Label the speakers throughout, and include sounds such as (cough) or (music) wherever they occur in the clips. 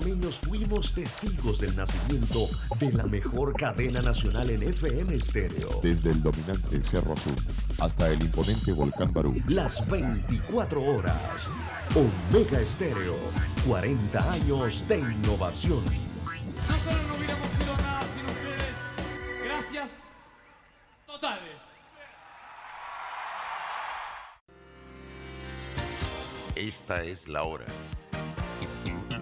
Speaker 1: panameños fuimos testigos del nacimiento de la mejor cadena nacional en FM estéreo.
Speaker 2: Desde el dominante Cerro Azul hasta el imponente Volcán Barú.
Speaker 1: Las 24 horas. Omega Estéreo. 40 años de innovación.
Speaker 3: Nosotros no hubiéramos sido nada sin ustedes. Gracias totales.
Speaker 4: Esta es la hora.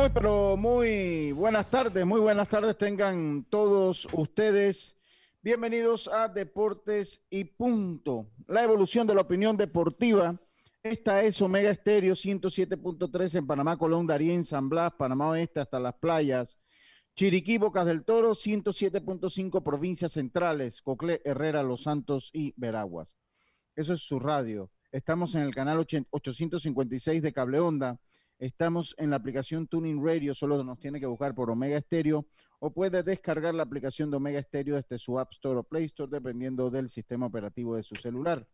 Speaker 5: Muy, pero muy buenas tardes, muy buenas tardes tengan todos ustedes. Bienvenidos a Deportes y Punto, la evolución de la opinión deportiva. Esta es Omega Estéreo 107.3 en Panamá, Colón, Darien, San Blas, Panamá Oeste hasta las playas. Chiriquí, Bocas del Toro, 107.5 provincias centrales, Cocle, Herrera, Los Santos y Veraguas. Eso es su radio. Estamos en el canal 856 de Cable Onda Estamos en la aplicación Tuning Radio, solo nos tiene que buscar por Omega Stereo o puede descargar la aplicación de Omega Stereo desde su App Store o Play Store, dependiendo del sistema operativo de su celular.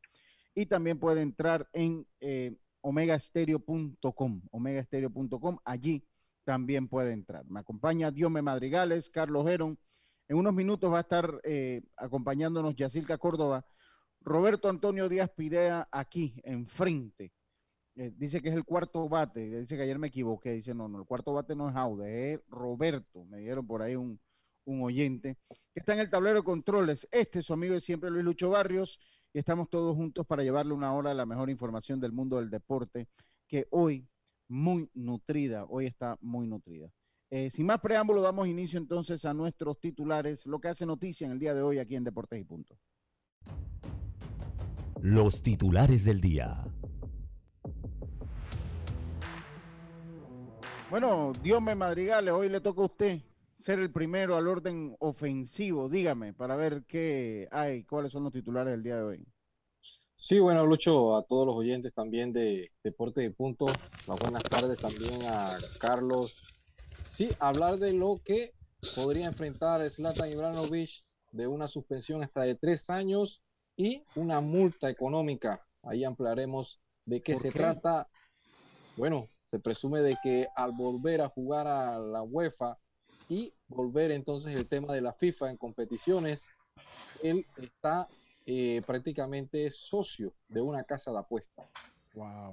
Speaker 5: Y también puede entrar en eh, omegastereo.com, omegastereo.com, allí también puede entrar. Me acompaña Diome Madrigales, Carlos Heron. En unos minutos va a estar eh, acompañándonos Yacilca Córdoba, Roberto Antonio Díaz Pidea aquí enfrente eh, dice que es el cuarto bate, dice que ayer me equivoqué, dice no, no, el cuarto bate no es Aude, es Roberto, me dieron por ahí un, un oyente, que está en el tablero de controles. Este es su amigo de siempre, Luis Lucho Barrios, y estamos todos juntos para llevarle una hora de la mejor información del mundo del deporte, que hoy muy nutrida, hoy está muy nutrida. Eh, sin más preámbulo, damos inicio entonces a nuestros titulares, lo que hace noticia en el día de hoy aquí en Deportes y Punto.
Speaker 6: Los titulares del día.
Speaker 5: Bueno, Dios me madrigale, hoy le toca a usted ser el primero al orden ofensivo. Dígame, para ver qué hay, cuáles son los titulares del día de hoy.
Speaker 7: Sí, bueno, Lucho, a todos los oyentes también de Deporte de Punto, las buenas tardes también a Carlos. Sí, hablar de lo que podría enfrentar Zlatan Ibrahimovic de una suspensión hasta de tres años y una multa económica. Ahí ampliaremos de qué se trata. Bueno, se presume de que al volver a jugar a la UEFA y volver entonces el tema de la FIFA en competiciones, él está eh, prácticamente socio de una casa de apuesta.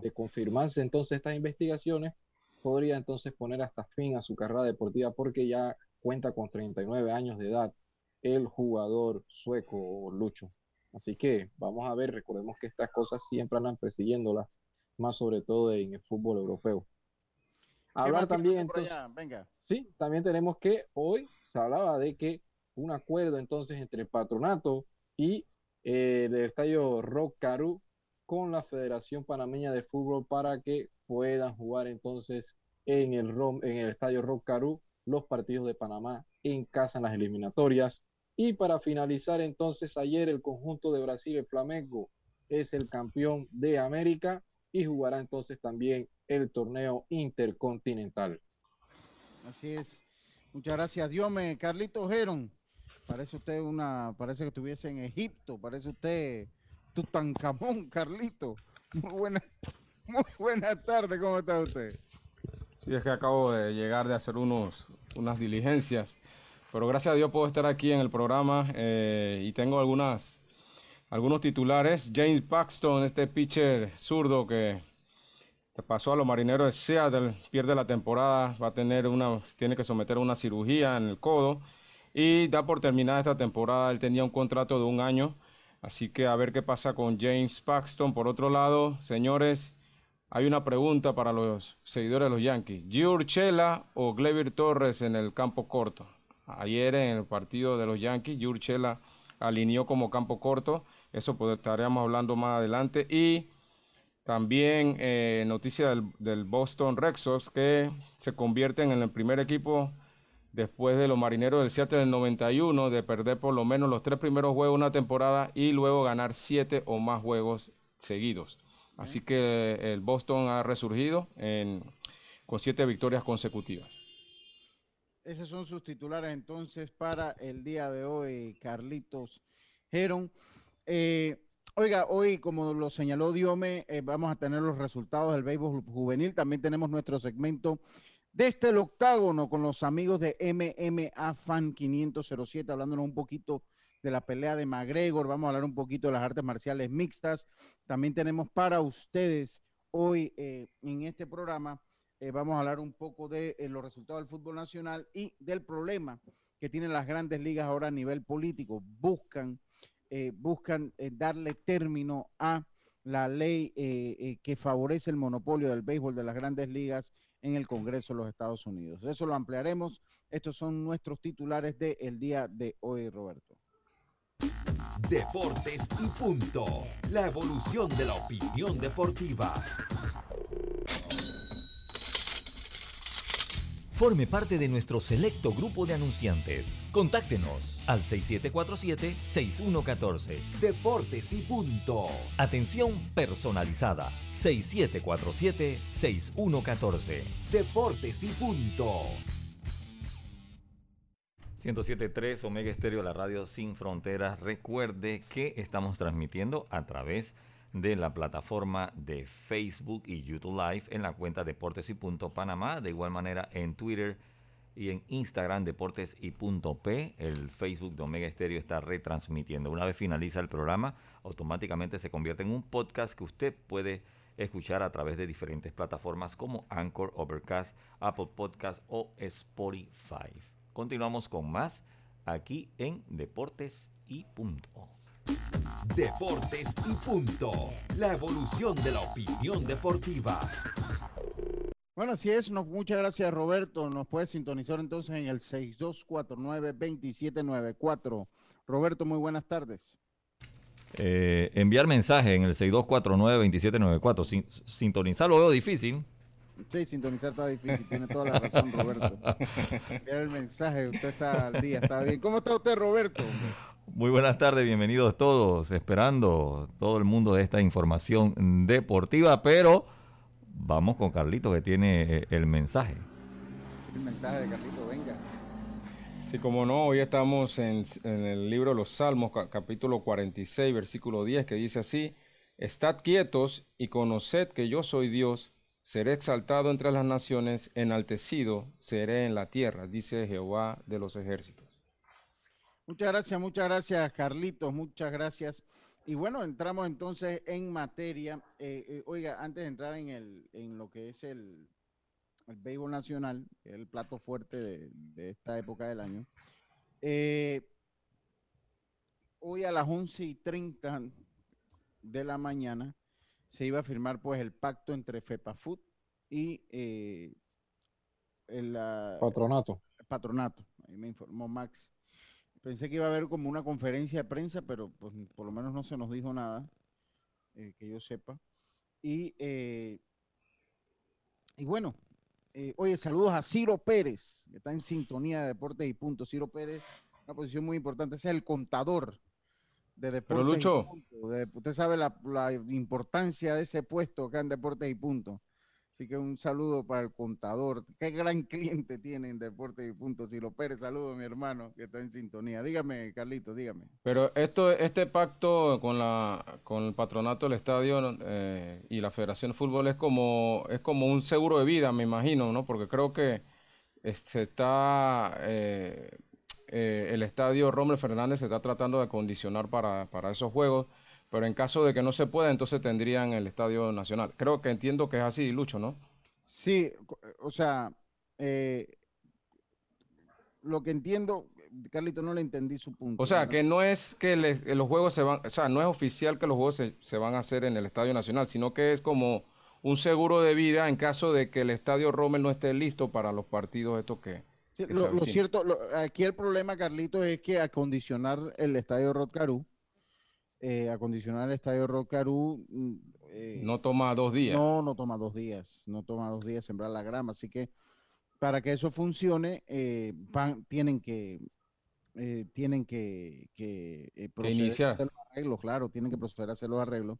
Speaker 7: De confirmarse entonces estas investigaciones, podría entonces poner hasta fin a su carrera deportiva porque ya cuenta con 39 años de edad el jugador sueco Lucho. Así que vamos a ver, recordemos que estas cosas siempre andan persiguiéndolas más sobre todo en el fútbol europeo. Hablar también entonces.
Speaker 5: Venga.
Speaker 7: Sí, también tenemos que hoy se hablaba de que un acuerdo entonces entre el patronato y eh, el estadio Rock Caru con la Federación Panameña de Fútbol para que puedan jugar entonces en el, en el estadio Rock Caru los partidos de Panamá en casa en las eliminatorias. Y para finalizar entonces ayer el conjunto de Brasil, el Flamengo, es el campeón de América y jugará entonces también el torneo intercontinental.
Speaker 5: Así es. Muchas gracias, Diome. Carlito Geron, parece usted una, parece que estuviese en Egipto, parece usted Tutankamón, Carlito. Muy buena, muy buena tarde, ¿cómo está usted?
Speaker 8: Sí, es que acabo de llegar de hacer unos, unas diligencias, pero gracias a Dios puedo estar aquí en el programa eh, y tengo algunas algunos titulares. James Paxton, este pitcher zurdo que pasó a los marineros de Seattle, pierde la temporada, va a tener una, tiene que someter a una cirugía en el codo y da por terminada esta temporada. Él tenía un contrato de un año, así que a ver qué pasa con James Paxton. Por otro lado, señores, hay una pregunta para los seguidores de los Yankees. ¿Giurchela o Gleyber Torres en el campo corto? Ayer en el partido de los Yankees, Giurchela alineó como campo corto. Eso pues estaríamos hablando más adelante. Y también eh, noticia del, Boston Red Sox que se convierten en el primer equipo después de los marineros del Seattle del 91 de perder por lo menos los tres primeros juegos de una temporada y luego ganar siete o más juegos seguidos. Así que el Boston ha resurgido con siete victorias consecutivas.
Speaker 5: Esos son sus titulares entonces para el día de hoy, Carlitos Heron. Eh, Oiga, hoy, como lo señaló Diome, eh, vamos a tener los resultados del béisbol juvenil. También tenemos nuestro segmento desde el octágono con los amigos de MMA Fan 507, hablándonos un poquito de la pelea de McGregor. Vamos a hablar un poquito de las artes marciales mixtas. También tenemos para ustedes hoy eh, en este programa, eh, vamos a hablar un poco de los resultados del fútbol nacional y del problema que tienen las grandes ligas ahora a nivel político. Buscan eh, buscan eh, darle término a la ley eh, que favorece el monopolio del béisbol de las grandes ligas en el Congreso de los Estados Unidos. Eso lo ampliaremos. Estos son nuestros titulares del el día de hoy, Roberto.
Speaker 1: Deportes y punto. La evolución de la opinión deportiva.
Speaker 6: Forme parte de nuestro selecto grupo de anunciantes. Contáctenos al 6747-6114.
Speaker 1: Deportes y punto.
Speaker 6: Atención personalizada. 6747-6114.
Speaker 1: Deportes y punto.
Speaker 9: 107.3 Omega Estéreo, la radio sin fronteras. Recuerde que estamos transmitiendo a través de de la plataforma de Facebook y YouTube Live en la cuenta Deportes y Punto Panamá. De igual manera en Twitter y en Instagram Deportes y Punto P. El Facebook de Omega Estéreo está retransmitiendo. Una vez finaliza el programa, automáticamente se convierte en un podcast que usted puede escuchar a través de diferentes plataformas como Anchor, Overcast, Apple Podcast o Spotify. Continuamos con más aquí en Deportes y Punto.
Speaker 1: Deportes y punto. La evolución de la opinión deportiva.
Speaker 5: Bueno, así es. muchas gracias, Roberto. Nos puede sintonizar entonces en el 6249-2794. Roberto, muy buenas tardes.
Speaker 9: Eh, enviar mensaje en el 6249-2794. sintonizar lo veo difícil.
Speaker 5: Sí, sintonizar está difícil. Tiene toda la razón, Roberto. (laughs) Enviar el mensaje. Usted está al día, está bien. ¿Cómo está usted, Roberto?
Speaker 9: Muy buenas tardes, bienvenidos todos, esperando todo el mundo de esta información deportiva, pero vamos con Carlito que tiene eh, el mensaje.
Speaker 5: el mensaje de Carlito, venga.
Speaker 8: Sí, como no, hoy estamos en, en el libro de los Salmos, capítulo 46, versículo 10, que dice así, Estad quietos y conoced que yo soy Dios, seré exaltado entre las naciones, enaltecido seré en la tierra, dice Jehová de los ejércitos.
Speaker 5: Muchas gracias, muchas gracias, Carlitos, muchas gracias. Y bueno, entramos entonces en materia. Eh, eh, oiga, antes de entrar en, el, en lo que es el, el béisbol nacional, el plato fuerte de, esta época del año, eh, hoy a las 11 y 30 de la mañana se iba a firmar pues el pacto entre FEPAFUT y el
Speaker 7: patronato.
Speaker 5: patronato, ahí me informó Max Pensé que iba a haber como una conferencia de prensa, pero pues, por lo menos no se nos dijo nada, eh, que yo sepa. Y, eh, y bueno, eh, oye, saludos a Ciro Pérez, que está en sintonía de Deportes y Puntos. Ciro Pérez, una posición muy importante, es el contador de Deportes
Speaker 8: Lucho.
Speaker 5: usted sabe la, la, importancia de ese puesto acá en Deportes y Puntos. Así que un saludo para el contador. Qué gran (laughs) cliente tiene en Deportes y Puntos. Silo Pérez, saludo a mi hermano que está en sintonía. Dígame, Carlito, dígame.
Speaker 8: Pero esto, este pacto con la con el patronato del estadio eh, y la Federación de Fútbol es como es como un seguro de vida, me imagino, ¿no? Porque creo que se está eh, eh, el estadio Rommel Fernández se está tratando de acondicionar para, para esos juegos pero en caso de que no se pueda, entonces tendrían el Estadio Nacional. Creo que entiendo que es así, Lucho, ¿no?
Speaker 5: Sí, o sea, eh, lo que entiendo, Carlito, no le entendí su punto.
Speaker 8: O sea, que no es que los juegos se van, o sea, no es oficial que los juegos se, van a hacer en el Estadio Nacional, sino que es como un seguro de vida en caso de que el Estadio Rommel no esté listo para los partidos estos que...
Speaker 5: lo, cierto, aquí el problema, Carlito, es que acondicionar el Estadio Rotcarú, eh, acondicionar el Estadio Rotcarú...
Speaker 8: Mm, eh, no toma dos días.
Speaker 5: No, no toma dos días, no toma dos días sembrar la grama, así que para que eso funcione, eh, van, tienen que eh, tienen que, eh, proceder a hacer los arreglos, claro, tienen que proceder a hacer los arreglos.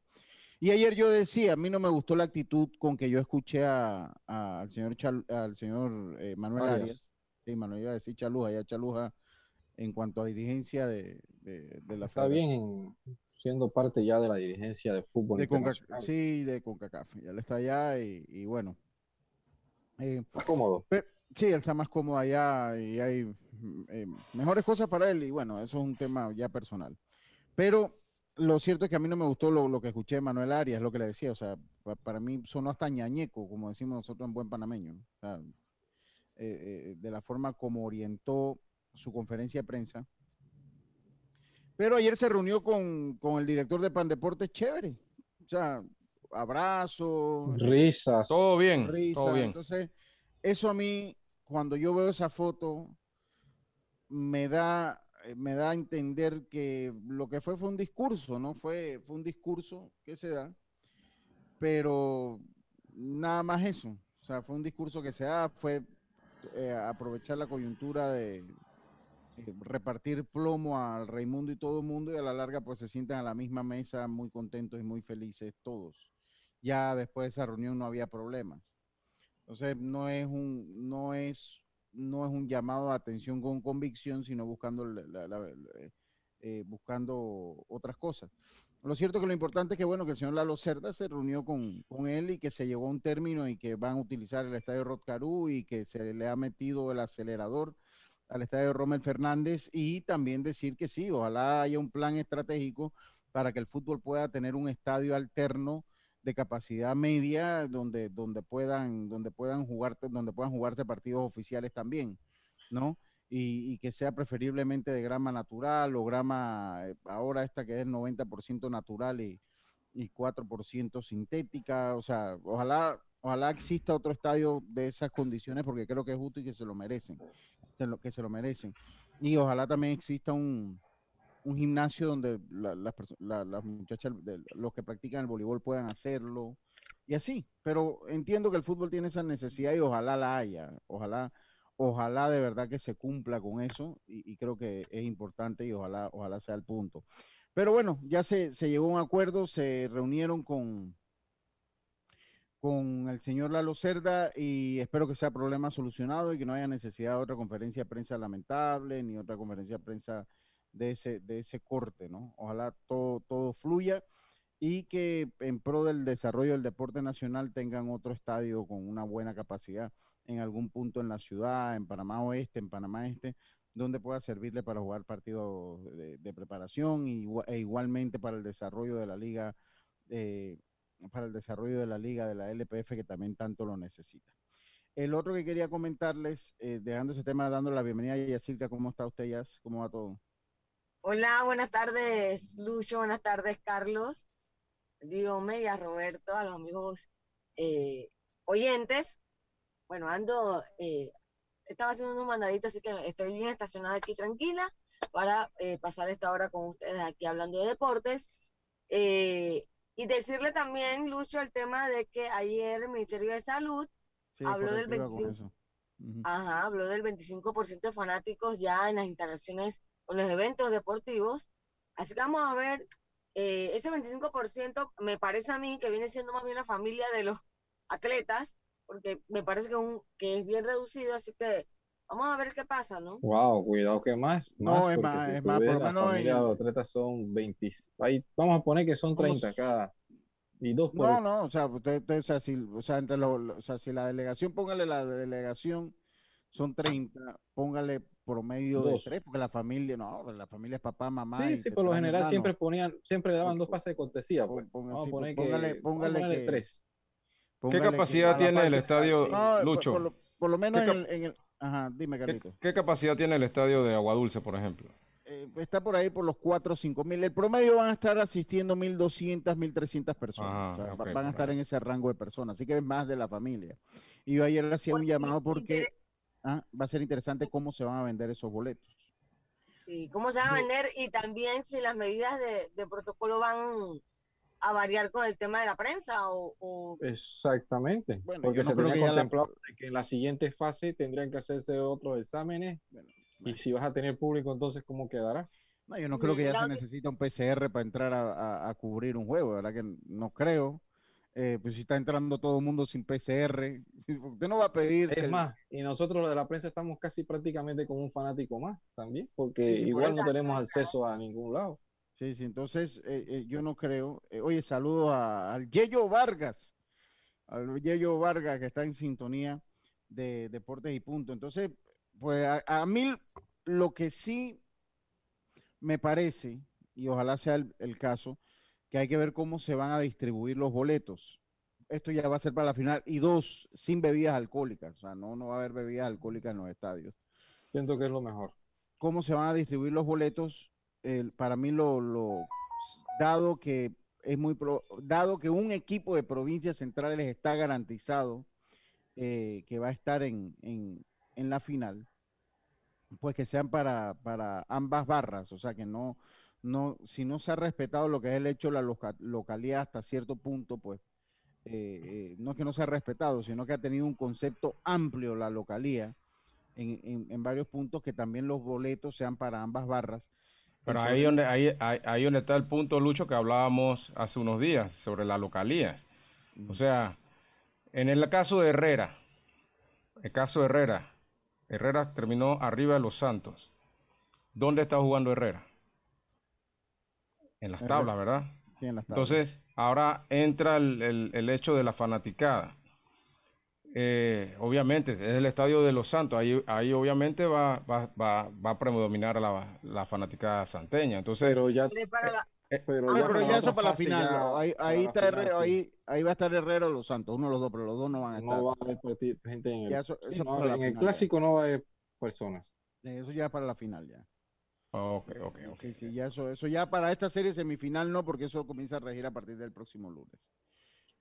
Speaker 5: Y ayer yo decía, a mí no me gustó la actitud con que yo escuché al señor al señor Manuel Arias. Sí, Manuel iba a decir Chaluja, ya Chaluja en cuanto a dirigencia de, la
Speaker 7: Está bien siendo parte ya de la dirigencia de fútbol
Speaker 5: de Sí, de CONCACAF, ya le está allá y, bueno.
Speaker 7: Más cómodo.
Speaker 5: Sí, él está más cómodo allá y hay eh, mejores cosas para él y bueno, eso es un tema ya personal. Pero lo cierto es que a mí no me gustó lo, que escuché de Manuel Arias, lo que le decía, o sea, para mí sonó hasta ñañeco, como decimos nosotros en buen panameño, eh, eh, de la forma como orientó su conferencia de prensa. Pero ayer se reunió con, el director de Pandeportes, chévere, o sea, abrazos,
Speaker 7: risas,
Speaker 8: todo bien, todo bien.
Speaker 5: Entonces, eso a mí cuando yo veo esa foto, me da, eh, me da a entender que lo que fue fue un discurso, ¿no? Fue, fue un discurso que se da, pero nada más eso. O sea, fue un discurso que se da, fue eh, aprovechar la coyuntura de eh, repartir plomo al Raimundo y todo el mundo y a la larga pues se sientan a la misma mesa muy contentos y muy felices todos. Ya después de esa reunión no había problemas. Entonces no es un, no es, no es un llamado a atención con convicción, sino buscando, eh, buscando otras cosas. Lo cierto que lo importante es que, bueno, que el señor Lalo Cerda se reunió con, él y que se llegó a un término y que van a utilizar el estadio Rotcarú y que se le ha metido el acelerador al estadio Rommel Fernández y también decir que sí, ojalá haya un plan estratégico para que el fútbol pueda tener un estadio alterno de capacidad media donde, donde puedan, donde puedan jugar, donde puedan jugarse partidos oficiales también, ¿no? Y, que sea preferiblemente de grama natural o grama, eh, ahora esta que es 90% natural y, y 4% sintética, o sea, ojalá, ojalá exista otro estadio de esas condiciones porque creo que es justo y que se lo merecen, que se lo merecen. Y ojalá también exista un, un gimnasio donde las muchachas, los que practican el voleibol puedan hacerlo y así. Pero entiendo que el fútbol tiene esa necesidad y ojalá la haya, ojalá, ojalá de verdad que se cumpla con eso y, creo que es importante y ojalá, ojalá sea el punto. Pero bueno, ya se, se llegó a un acuerdo, se reunieron con, con el señor Lalo Cerda y espero que sea problema solucionado y que no haya necesidad de otra conferencia de prensa lamentable ni otra conferencia de prensa de ese, de ese corte, ¿no? Ojalá todo, todo fluya y que en pro del desarrollo del deporte nacional tengan otro estadio con una buena capacidad en algún punto en la ciudad, en Panamá Oeste, en Panamá Este, donde pueda servirle para jugar partidos de, preparación e igualmente para el desarrollo de la liga, eh, para el desarrollo de la liga de la LPF que también tanto lo necesita. El otro que quería comentarles, eh, dejando ese tema, dando la bienvenida a Yacirca, ¿cómo está usted, Yas? ¿Cómo va todo?
Speaker 10: Hola, buenas tardes, Lucho, buenas tardes, Carlos, Diome y a Roberto, a los amigos eh, oyentes. Bueno, ando, eh, estaba haciendo un mandadito, así que estoy bien estacionada aquí tranquila para eh, pasar esta hora con ustedes aquí hablando de deportes. Y decirle también, Lucho, el tema de que ayer el Ministerio de Salud habló del 25%. Ajá, habló del 25% de fanáticos ya en las instalaciones con los eventos deportivos. Así que vamos a ver, eh, ese 25% me parece a mí que viene siendo más bien la familia de los atletas, porque me parece que, un, que es bien reducido, así que vamos a ver qué pasa, ¿no?
Speaker 7: Wow, cuidado que más.
Speaker 5: no, es más, es más, por lo menos.
Speaker 7: Los atletas son 20, vamos a poner que son 30 cada. Y dos
Speaker 5: no, no, o sea, usted, o sea, si, o sea, entre los, o sea, si la delegación, póngale la delegación, son 30, póngale promedio de
Speaker 7: Dos.
Speaker 5: tres, porque la familia, no, la familia es papá, mamá.
Speaker 7: Sí,
Speaker 5: y
Speaker 7: sí, por lo general siempre ponían, siempre le daban dos pases de cortesía. Pues.
Speaker 5: Ponga-
Speaker 7: Vamos
Speaker 5: sí,
Speaker 7: a poner
Speaker 5: póngale-
Speaker 7: que,
Speaker 5: póngale
Speaker 7: vamos
Speaker 5: que-
Speaker 7: tres.
Speaker 8: ¿Qué
Speaker 5: que
Speaker 8: capacidad tiene el estadio,
Speaker 5: No, por-
Speaker 8: Lucho?
Speaker 5: Por, lo, por lo menos
Speaker 8: ¿Qué
Speaker 5: en el, en el- Ajá, dime,
Speaker 8: ¿Qué,
Speaker 5: Carlito.
Speaker 8: qué capacidad tiene el estadio de Aguadulce, por ejemplo?
Speaker 5: Eh, está por ahí por los 4 o 5 mil. El promedio van a estar asistiendo 1.200, 1.300 personas.
Speaker 8: Ajá,
Speaker 5: O sea, van a estar en ese rango de personas. Así que es más de la familia. Y yo ayer hacía un llamado porque ah, va a ser interesante cómo se van a vender esos boletos.
Speaker 10: Sí, cómo se van a vender y también si las medidas de, de protocolo van a variar con el tema de la prensa o, o-
Speaker 7: Exactamente.
Speaker 5: Bueno,
Speaker 7: porque
Speaker 5: yo no
Speaker 7: se
Speaker 5: creo
Speaker 7: tenía
Speaker 5: que ya la-
Speaker 7: contemplado de que en la siguiente fase tendrían que hacerse otros exámenes. Y si vas a tener público, entonces, ¿cómo quedará?
Speaker 5: No, yo no creo que ya se
Speaker 10: Claro.
Speaker 5: necesita un PCR para entrar a, a- a cubrir un juego, ¿verdad? Que no creo. Eh, pues si está entrando todo el mundo sin PCR, (laughs) usted no va a pedir. que
Speaker 7: Es
Speaker 5: el-
Speaker 7: más, y nosotros los de la prensa estamos casi prácticamente como un fanático más también, porque
Speaker 5: Sí, sí, por
Speaker 7: igual no tenemos acceso a ningún lado.
Speaker 5: Sí, sí, entonces eh, eh, yo no creo. Eh, oye, saludo a- al Yeyo Vargas, al Yeyo Vargas que está en sintonía de Deportes y Punto. Entonces, pues a, a mí lo que sí me parece, y ojalá sea el, el caso, que hay que ver cómo se van a distribuir los boletos. Esto ya va a ser para la final. Y dos, sin bebidas alcohólicas. O sea, no, no va a haber bebidas alcohólicas en los estadios
Speaker 7: Siento que es lo mejor.
Speaker 5: cómo se van a distribuir los boletos, para mí lo, dado que es muy pro- dado que un equipo de provincias centrales está garantizado eh, que va a estar en, en- en la final, pues que sean para, para ambas barras, o sea que no, no, si no se ha respetado lo que es el hecho de la loca- localidad hasta cierto punto, pues eh, eh, no es que no se ha respetado, sino que ha tenido un concepto amplio la localía en- en varios puntos que también los boletos sean para ambas barras.
Speaker 8: Pero ahí donde, ahí, ahí, ahí donde está el punto, Lucho, que hablábamos hace unos días sobre las localías. O sea, en el caso de Herrera, el caso de Herrera, Herrera terminó arriba de los Santos. ¿Dónde está jugando Herrera? En las
Speaker 5: Herrera.
Speaker 8: tablas, ¿verdad?
Speaker 5: Sí, en las tablas.
Speaker 8: Entonces, ahora entra el, el- el hecho de la fanaticada. Eh, obviamente, es el estadio de los Santos. Ahí, ahí obviamente va, va, va, va a predominar la, la fanaticada santeña. Entonces,
Speaker 7: Pero ya,
Speaker 10: de para la-
Speaker 7: pero
Speaker 5: Ah,
Speaker 7: ya
Speaker 5: pero
Speaker 7: para
Speaker 5: ya
Speaker 7: la
Speaker 5: eso para la final.
Speaker 7: ya-
Speaker 5: ahí, ahí está
Speaker 7: final, sí.
Speaker 5: ahí, ahí va a estar Herrera o los Santos, uno de los dos, pero los dos no van a estar.
Speaker 7: No va a haber gente en el,
Speaker 5: Ya eso-
Speaker 7: sí,
Speaker 5: eso
Speaker 7: no,
Speaker 5: para la
Speaker 7: en el
Speaker 5: final, ya.
Speaker 7: clásico no va a haber personas.
Speaker 5: Eso ya para la final ya.
Speaker 8: ok, ok, ok.
Speaker 5: Sí, sí, ya eso, eso ya para esta serie semifinal no, porque eso comienza a regir a partir del próximo lunes.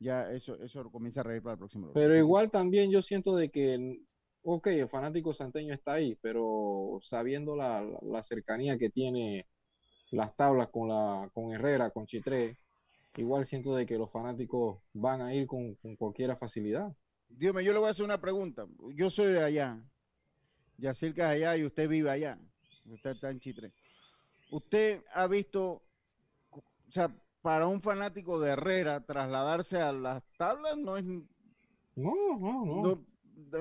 Speaker 5: Ya eso, eso comienza a regir para el próximo.
Speaker 7: Pero igual también yo siento de que, ok, el fanático santeño está ahí, pero sabiendo la, la- la cercanía que tiene las tablas con la con Herrera, con Chitré, igual siento de que los fanáticos van a ir con, con cualquier facilidad.
Speaker 5: Dígame, yo le voy a hacer una pregunta. Yo soy de allá. Yacirca es allá y usted vive allá. Usted está en Chitre. ¿Usted ha visto, o sea, para un fanático de Herrera trasladarse a las tablas no es, no,
Speaker 7: No, no, no.
Speaker 5: no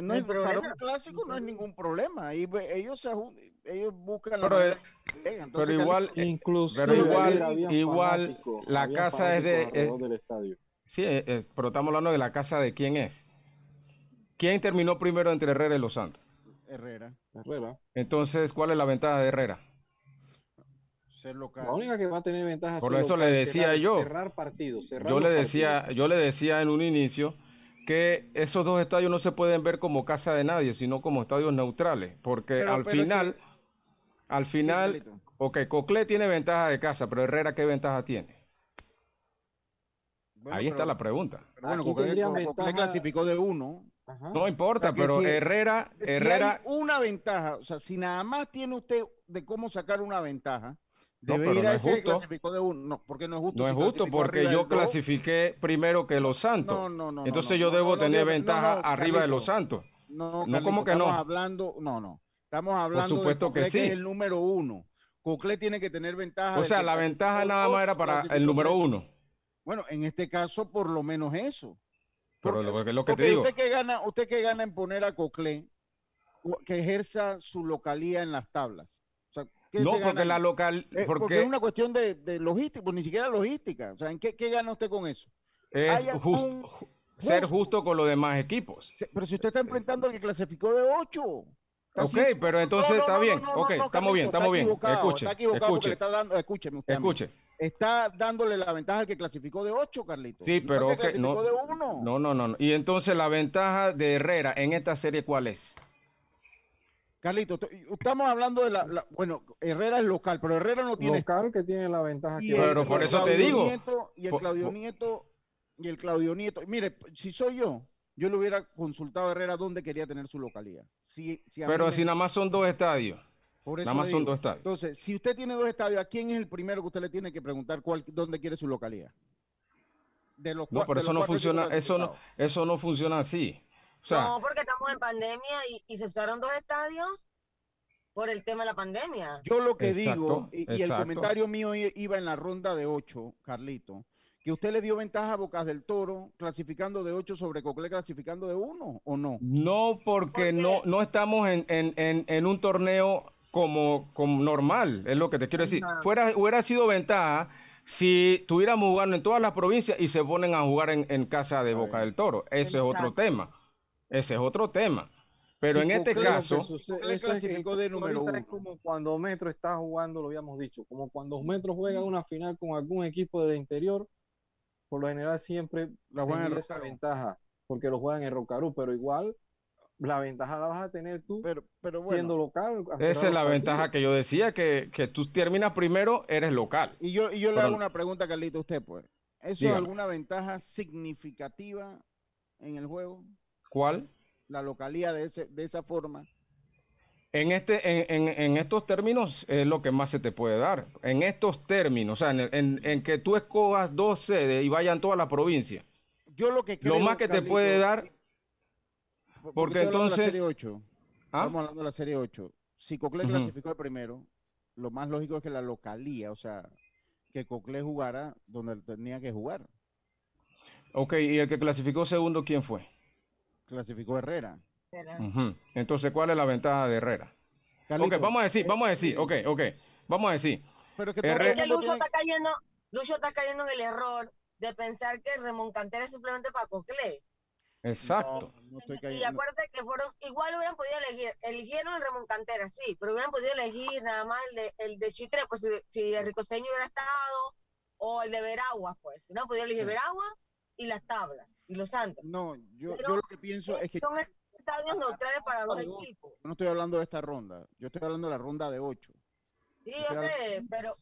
Speaker 10: No hay
Speaker 5: es- para un clásico no es ningún problema. Ahí ellos se ellos buscan la
Speaker 8: Pero, eh,
Speaker 5: que llegan.
Speaker 8: Pero
Speaker 5: Entonces,
Speaker 8: igual,
Speaker 7: Inclusive
Speaker 8: pero igual, igual la casa es de, es-
Speaker 7: del estadio.
Speaker 8: sí, eh, eh, pero estamos hablando de la casa de quién es. ¿Quién terminó primero entre Herrera y Los Santos?
Speaker 5: Herrera,
Speaker 7: Herrera.
Speaker 8: Entonces, ¿cuál es la ventaja de Herrera?
Speaker 5: Ser local.
Speaker 7: La única que va a tener ventaja
Speaker 8: Por eso
Speaker 7: local,
Speaker 8: le decía
Speaker 7: cerrar-
Speaker 8: yo.
Speaker 7: cerrar partidos, cerrar
Speaker 8: Yo le decía,
Speaker 7: partidos.
Speaker 8: yo le decía en un inicio que esos dos estadios no se pueden ver como casa de nadie, sino como estadios neutrales, porque
Speaker 5: Pero-
Speaker 8: al
Speaker 5: pero es
Speaker 8: final,
Speaker 5: que-
Speaker 8: al final,
Speaker 5: Carlito.
Speaker 8: ok, Coclé tiene ventaja de casa, pero Herrera qué ventaja tiene.
Speaker 5: Bueno,
Speaker 8: Ahí está la pregunta.
Speaker 5: bueno, Cocle
Speaker 7: ventaja-
Speaker 5: clasificó de uno.
Speaker 7: Ajá.
Speaker 8: No importa,
Speaker 5: O sea, que
Speaker 8: pero
Speaker 5: si-
Speaker 8: Herrera,
Speaker 5: Si
Speaker 8: Herrera,
Speaker 5: hay una ventaja, o sea, si nada más tiene usted de cómo sacar una ventaja,
Speaker 8: No,
Speaker 5: debe
Speaker 8: pero
Speaker 5: ir
Speaker 8: no
Speaker 5: a
Speaker 8: es
Speaker 5: ese
Speaker 8: justo.
Speaker 5: clasificó de uno. No, porque no es justo.
Speaker 8: no
Speaker 5: si
Speaker 8: es justo porque yo clasifiqué primero que Los Santos.
Speaker 5: No, no, no,
Speaker 8: Entonces
Speaker 5: no,
Speaker 8: yo
Speaker 5: no,
Speaker 8: debo
Speaker 5: no, no,
Speaker 8: tener
Speaker 5: no,
Speaker 8: ventaja
Speaker 5: no,
Speaker 8: arriba de. Los Santos.
Speaker 5: No,
Speaker 8: No,
Speaker 5: Carlito,
Speaker 8: ¿cómo que no?
Speaker 5: Estamos hablando, no, no. Estamos hablando
Speaker 8: supuesto
Speaker 5: de
Speaker 8: que sí.
Speaker 5: es el número uno. Coclé tiene que tener ventaja.
Speaker 8: O sea, la ventaja nada más era para el número uno.
Speaker 5: Bueno, en este caso, por lo menos eso.
Speaker 8: Pero lo, que- lo que te digo,
Speaker 5: usted que gana, usted que gana en poner a Coclé que ejerza su localía en las tablas. O sea, ¿qué
Speaker 8: no
Speaker 5: se
Speaker 8: porque la local,
Speaker 5: Eh, porque...
Speaker 8: porque
Speaker 5: es una cuestión de, de logística, pues ni siquiera logística. O sea, ¿en qué, qué gana usted con eso?
Speaker 8: es ser justo con los demás equipos.
Speaker 5: Pero si usted está enfrentando al que clasificó de 8,
Speaker 8: Ok, pero entonces está bien. ok, estamos bien, estamos bien. Escuche,
Speaker 5: está equivocado porque
Speaker 8: escuche,
Speaker 5: le está dando, escúcheme usted.
Speaker 8: escuche.
Speaker 5: Está dándole la ventaja al que clasificó de 8, Carlito.
Speaker 8: Sí, pero
Speaker 5: que
Speaker 8: ok, no,
Speaker 5: clasificó de 1.
Speaker 8: no, no, no, no. Y entonces la ventaja de Herrera en esta serie, ¿cuál es?
Speaker 5: Carlito, to- estamos hablando de la, la- bueno, Herrera es local, pero Herrera no tiene
Speaker 7: Local que tiene la ventaja que
Speaker 8: Pero por
Speaker 5: el
Speaker 8: eso te
Speaker 5: Claudio
Speaker 8: digo.
Speaker 5: Nieto, y el Claudio
Speaker 8: por-
Speaker 5: Nieto y el Claudio Nieto. Mire, si soy yo, yo le hubiera consultado a Herrera dónde quería tener su localidad. Si, si
Speaker 8: Pero
Speaker 5: me-
Speaker 8: si nada más son dos estadios.
Speaker 5: por eso
Speaker 8: nada más son dos estadios.
Speaker 5: Entonces, si usted tiene dos estadios, ¿a quién es el primero que usted le tiene que preguntar cuál, dónde quiere su localidad? De los
Speaker 8: No, pero eso no funciona, eso no, eso no funciona así. O sea,
Speaker 10: no, porque estamos en pandemia y, y se usaron dos estadios por el tema de la pandemia.
Speaker 5: Yo lo que
Speaker 8: Exacto,
Speaker 5: digo, y, y el comentario mío iba en la ronda de 8, Carlito, que usted le dio ventaja a Bocas del Toro clasificando de 8 sobre Coclé clasificando de 1, ¿o no?
Speaker 8: no porque no, no estamos en, en, en, en un torneo como, como normal, es lo que te quiero decir. Fuera, hubiera sido ventaja si estuviéramos jugando en todas las provincias y se ponen a jugar en, en casa de Boca del Toro. Ese es otro tema. Ese es otro tema. Pero
Speaker 7: Sí,
Speaker 8: en este caso,
Speaker 7: sucede- eso es
Speaker 5: clasificó de número
Speaker 7: ahorita es
Speaker 5: uno.
Speaker 7: como cuando Metro está jugando, lo habíamos dicho, como cuando Metro juega una final con algún equipo del interior, por lo general siempre
Speaker 5: La juegan
Speaker 7: esa ventaja, porque lo juegan en Rocarú, pero igual la ventaja la vas a tener tú
Speaker 5: Pero, pero
Speaker 7: siendo local.
Speaker 8: esa es la
Speaker 7: partidos.
Speaker 8: ventaja que yo decía, que, que tú terminas primero, eres local.
Speaker 5: y yo, y yo le
Speaker 8: Pero-
Speaker 5: hago una pregunta, Carlito, a usted, pues. ¿Eso es alguna ventaja significativa en el juego?
Speaker 8: ¿Cuál?
Speaker 5: La localidad de, ese, de esa forma.
Speaker 8: En, este, en, en- en estos términos es lo que más se te puede dar. En estos términos, o sea, en, el- en- que tú escogas dos sedes y vayan toda la provincia.
Speaker 5: Yo lo que creo,
Speaker 8: Lo más que te puede dar,
Speaker 5: por-
Speaker 8: porque
Speaker 5: de la
Speaker 8: entonces-
Speaker 5: serie 8.
Speaker 8: ¿ah?
Speaker 5: Estamos hablando de la serie 8. Si Coclé
Speaker 8: Ujú.
Speaker 5: clasificó de primero, lo más lógico es que la localía, o sea, que Coclé jugara donde tenía que jugar.
Speaker 8: Ok, y el que clasificó segundo, ¿quién fue?
Speaker 5: Clasificó Herrera.
Speaker 8: Entonces, ¿cuál es la ventaja de Herrera?
Speaker 5: Carlito,
Speaker 8: ok, vamos a decir, vamos a decir, ok, ok, vamos a decir.
Speaker 5: Pero que
Speaker 8: Herrera-
Speaker 10: Es que Lucho está cayendo, Lucho está cayendo en el error de pensar que Remón Cantera es simplemente para Coclé.
Speaker 8: Exacto.
Speaker 5: No, no estoy
Speaker 10: Y acuérdate que fueron, igual hubieran podido elegir, eligieron el Remón Cantera, sí, pero hubieran podido elegir nada más el de, el de Chitre, pues si, si el Ricoseño hubiera estado, o el de Veraguas, pues, hubieran podido elegir
Speaker 5: Sí.
Speaker 10: Veraguas y las tablas, y los Santos.
Speaker 5: No, yo, yo lo que pienso es que
Speaker 10: Son estadios neutrales para dos equipos.
Speaker 5: yo no estoy hablando de esta ronda, yo estoy hablando de la ronda de 8.
Speaker 10: Sí, yo sé, pero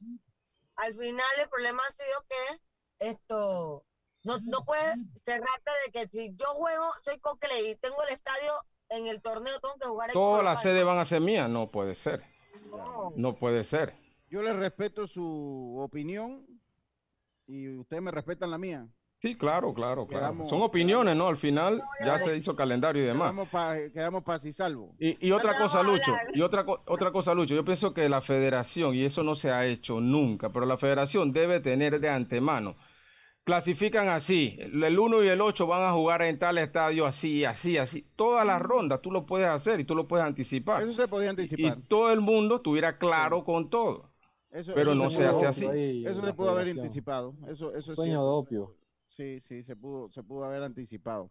Speaker 10: al final el problema ha sido que esto no, no puedes cerrarte de que si yo juego, soy Cocle y tengo el estadio en el torneo, tengo que jugar
Speaker 8: ¿Todas las sedes van a ser mías? No puede ser.
Speaker 10: No.
Speaker 8: No puede ser.
Speaker 5: Yo le respeto su opinión y ustedes me respetan la mía.
Speaker 8: Sí, claro, claro, claro.
Speaker 5: Quedamos-
Speaker 8: Son opiniones, ¿no? Al final
Speaker 10: No,
Speaker 8: ya
Speaker 10: ya-
Speaker 8: se hizo calendario y demás.
Speaker 5: Quedamos para y salvo.
Speaker 8: Y, y otra cosa, Lucho, y otra, co- otra cosa, Lucho, yo pienso que la federación, y eso no se ha hecho nunca, pero la federación debe tener de antemano, clasifican así, el 1 y el 8 van a jugar en tal estadio así, así, así, todas las rondas tú lo puedes hacer y tú lo puedes anticipar.
Speaker 5: Eso se podía
Speaker 8: Y
Speaker 5: anticipar.
Speaker 8: todo el mundo estuviera claro con todo.
Speaker 5: Eso,
Speaker 8: pero
Speaker 5: eso
Speaker 8: no
Speaker 5: se
Speaker 8: se
Speaker 5: pudo-
Speaker 8: hace así.
Speaker 7: Ahí,
Speaker 5: Eso se pudo haber anticipado. Eso, eso es
Speaker 7: Sueño de opio.
Speaker 5: Sí, sí, se pudo, se pudo haber anticipado.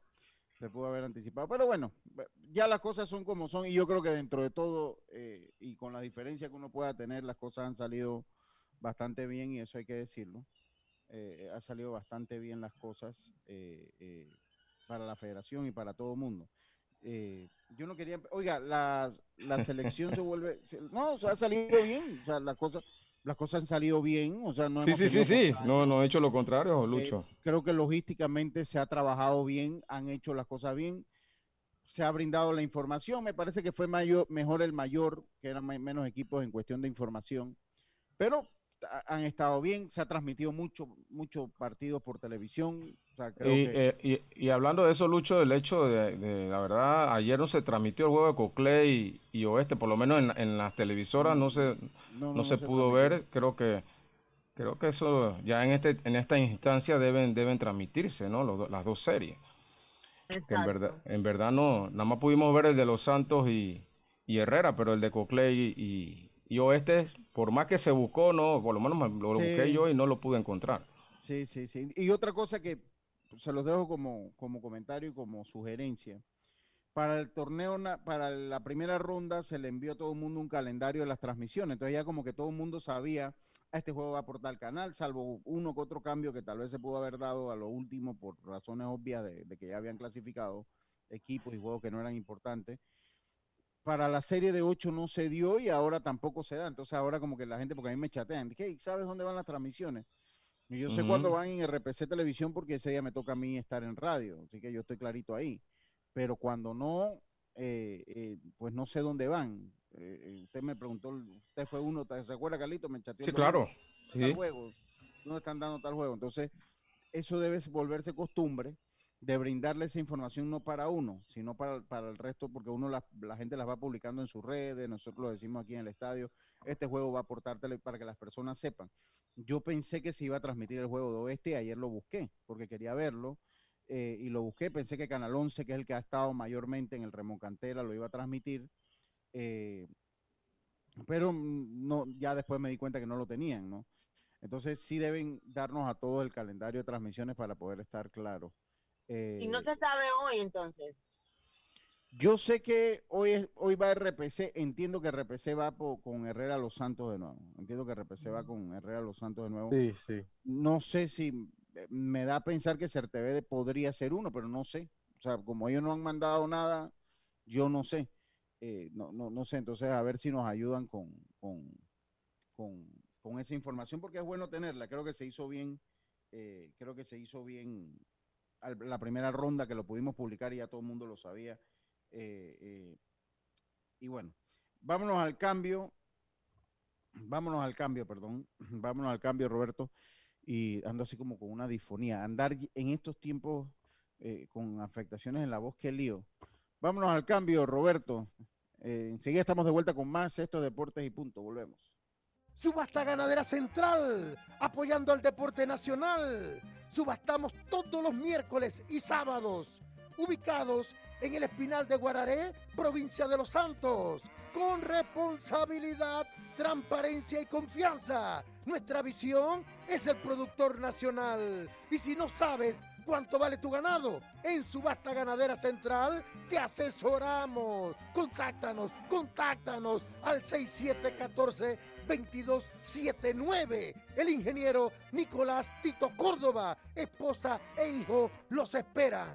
Speaker 5: Se pudo haber anticipado. Pero bueno, ya las cosas son como son y yo creo que dentro de todo eh, y con la diferencia que uno pueda tener, las cosas han salido bastante bien y eso hay que decirlo. Eh, ha salido bastante bien las cosas eh, eh, para la federación y para todo el mundo. Eh, yo no quería, oiga, la, la selección se (laughs) vuelve, no, o sea, ha salido bien, o sea, las cosas, las cosas han salido bien, o sea, no hemos
Speaker 8: sí, sí, sí, no, no he hecho lo contrario,
Speaker 5: Eh,
Speaker 8: Lucho.
Speaker 5: creo que logísticamente se ha trabajado bien, han hecho las cosas bien, se ha brindado la información. Me parece que fue mayor, mejor el mayor, que eran me- menos equipos en cuestión de información, pero ha- han estado bien, se ha transmitido mucho, mucho partidos por televisión. O sea, creo
Speaker 8: Y,
Speaker 5: que
Speaker 8: eh, y- y hablando de eso, Lucho, del hecho de, de- la verdad, ayer no se transmitió el juego de Coclé y, y Oeste, por lo menos en, en las televisoras no se,
Speaker 5: no,
Speaker 8: no se pudo ver. Creo que creo que eso ya en este en esta instancia deben deben transmitirse, ¿no? Los las dos series. Que en
Speaker 10: Exacto.
Speaker 8: verdad en verdad no, nada más pudimos ver el de los Santos y, y Herrera, pero el de Coclé y, y, y Oeste, por más que se buscó, no, por lo menos me- lo
Speaker 5: Sí.
Speaker 8: busqué yo y no lo pude encontrar.
Speaker 5: Sí, sí, sí. Y otra cosa que se los dejo como, como comentario y como sugerencia. Para el torneo, para la primera ronda se le envió a todo el mundo un calendario de las transmisiones. Entonces ya como que todo el mundo sabía, "Ah, este juego va por tal canal, salvo uno que otro cambio que tal vez se pudo haber dado a lo último por razones obvias de, de que ya habían clasificado equipos y juegos que no eran importantes. Para la serie de 8 no se dio y ahora tampoco se da. Entonces ahora como que la gente, porque a mí me chatean, hey, ¿sabes dónde van las transmisiones? Y yo sé
Speaker 8: Ujú.
Speaker 5: cuándo van en RPC Televisión porque ese día me toca a mí estar en radio, así que yo estoy clarito ahí. Pero cuando no, eh, eh, pues no sé dónde van. Eh, eh, usted me preguntó, usted fue uno, ¿te recuerda Carlito? Me chateó.
Speaker 8: Sí, claro.
Speaker 5: tal
Speaker 8: Sí.
Speaker 5: juego, ¿dónde están dando tal juego? Entonces, eso debe volverse costumbre de brindarle esa información no para uno, sino para, el resto, porque uno la, la gente las va publicando en sus redes, nosotros lo decimos aquí en el estadio, este juego va a aportar tele- para que las personas sepan. Yo pensé que se iba a transmitir el juego de Oeste, ayer lo busqué, porque quería verlo, eh, y lo busqué, pensé que Canal 11, que es el que ha estado mayormente en el Remocantera, lo iba a transmitir, eh, pero no, ya después me di cuenta que no lo tenían, ¿no? Entonces sí deben darnos a todos el calendario de transmisiones para poder estar claros.
Speaker 10: Y no
Speaker 5: Eh,
Speaker 10: se sabe hoy entonces.
Speaker 5: yo sé que hoy, es, hoy va RPC, entiendo que RPC va po- con Herrera Los Santos de nuevo. Entiendo que RPC va con Herrera Los Santos de nuevo.
Speaker 7: Sí, sí.
Speaker 5: No sé si eh, me da a pensar que Certevede podría ser uno, pero no sé. O sea, como ellos no han mandado nada, yo no sé. Eh, no, no, no sé, entonces a ver si nos ayudan con, con, con, con esa información, porque es bueno tenerla. Creo que se hizo bien, eh, creo que se hizo bien la primera ronda que lo pudimos publicar y ya todo el mundo lo sabía. Eh, eh, y bueno, vámonos al cambio. Vámonos al cambio, perdón. (clears throat) Vámonos al cambio, Roberto. Y ando así como con una disfonía. Andar en estos tiempos eh, con afectaciones en la voz, qué lío. Vámonos al cambio, Roberto. Enseguida estamos de vuelta con más estos deportes y punto. Volvemos.
Speaker 11: Subasta Ganadera Central, apoyando al deporte nacional. Subastamos todos los miércoles y sábados, ubicados en el Espinal de Guararé, provincia de Los Santos, con responsabilidad, transparencia y confianza. Nuestra visión es el productor nacional. Y si no sabes cuánto vale tu ganado, en Subasta Ganadera Central te asesoramos. Contáctanos, contáctanos al 6714-2279. El ingeniero Nicolás Tito Córdoba, esposa e hijo los esperan.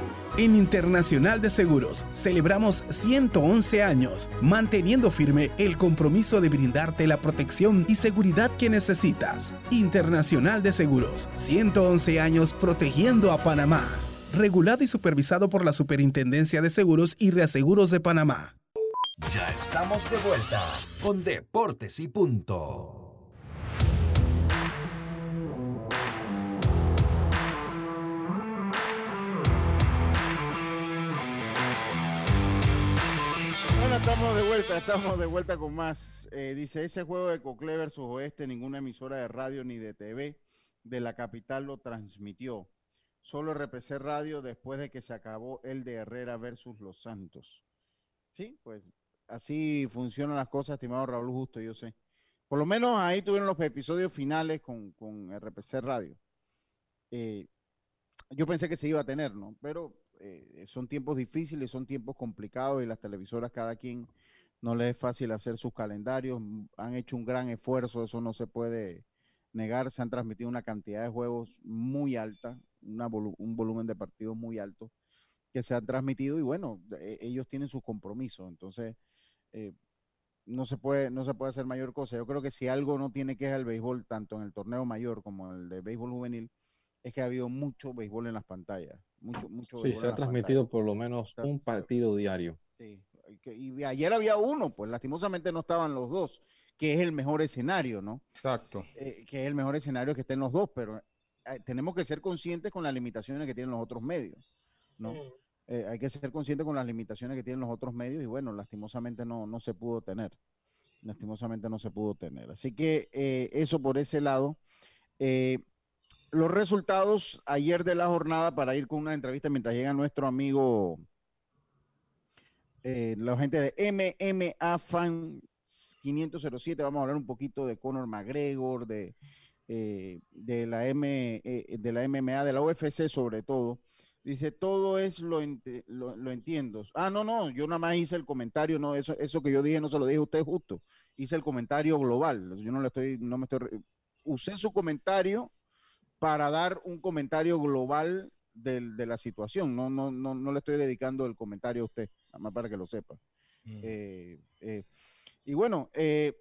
Speaker 12: En Internacional de Seguros celebramos 111 años, manteniendo firme el compromiso de brindarte la protección y seguridad que necesitas. Internacional de Seguros, 111 años protegiendo a Panamá. Regulado y supervisado por la Superintendencia de Seguros y Reaseguros de Panamá.
Speaker 1: Ya estamos de vuelta con Deportes y Punto.
Speaker 5: Estamos de vuelta, estamos de vuelta con más. Eh, dice, ese juego de Cocle versus Oeste, ninguna emisora de radio ni de TV de la capital lo transmitió. Solo RPC Radio después de que se acabó el de Herrera versus Los Santos. Sí, pues así funcionan las cosas, estimado Raúl Justo, yo sé. Por lo menos ahí tuvieron los episodios finales con, con RPC Radio. Eh, yo pensé que se iba a tener, ¿no? Pero eh, son tiempos difíciles, son tiempos complicados y las televisoras cada quien no les es fácil hacer sus calendarios, m- han hecho un gran esfuerzo, eso no se puede negar, se han transmitido una cantidad de juegos muy alta, una un volumen de partidos muy alto que se han transmitido y bueno, e- ellos tienen sus compromisos, entonces eh, no se puede no se puede hacer mayor cosa. Yo creo que si algo no tiene que el béisbol, tanto en el torneo mayor como en el de béisbol juvenil, es que ha habido mucho béisbol en las pantallas, mucho mucho
Speaker 7: Sí,
Speaker 5: béisbol
Speaker 7: se ha transmitido por lo menos un partido diario.
Speaker 5: Sí, y ayer había uno, pues lastimosamente no estaban los dos, que es el mejor escenario, ¿no?
Speaker 8: Exacto.
Speaker 5: Eh, que es el mejor escenario que estén los dos, pero eh, tenemos que ser conscientes con las limitaciones que tienen los otros medios, ¿no? Eh, hay que ser conscientes con las limitaciones que tienen los otros medios y bueno, lastimosamente no, no se pudo tener. lastimosamente no se pudo tener. Así que eh, eso por ese lado. Eh, los resultados ayer de la jornada para ir con una entrevista mientras llega nuestro amigo, eh, la gente de MMA Fan 507. Vamos a hablar un poquito de Conor McGregor, de, eh, de, la M, eh, de la MMA, de la UFC sobre todo. Dice, todo es lo, ente- lo, entiendo. Ah, no, no, yo nada más hice el comentario, no, eso, eso que yo dije no se lo dije a usted justo. Hice el comentario global. Yo no le estoy, no me estoy, usé su comentario para dar un comentario global de la situación. No, no, no, no le estoy dedicando el comentario a usted, nada más para que lo sepa. Eh, eh, y bueno, eh,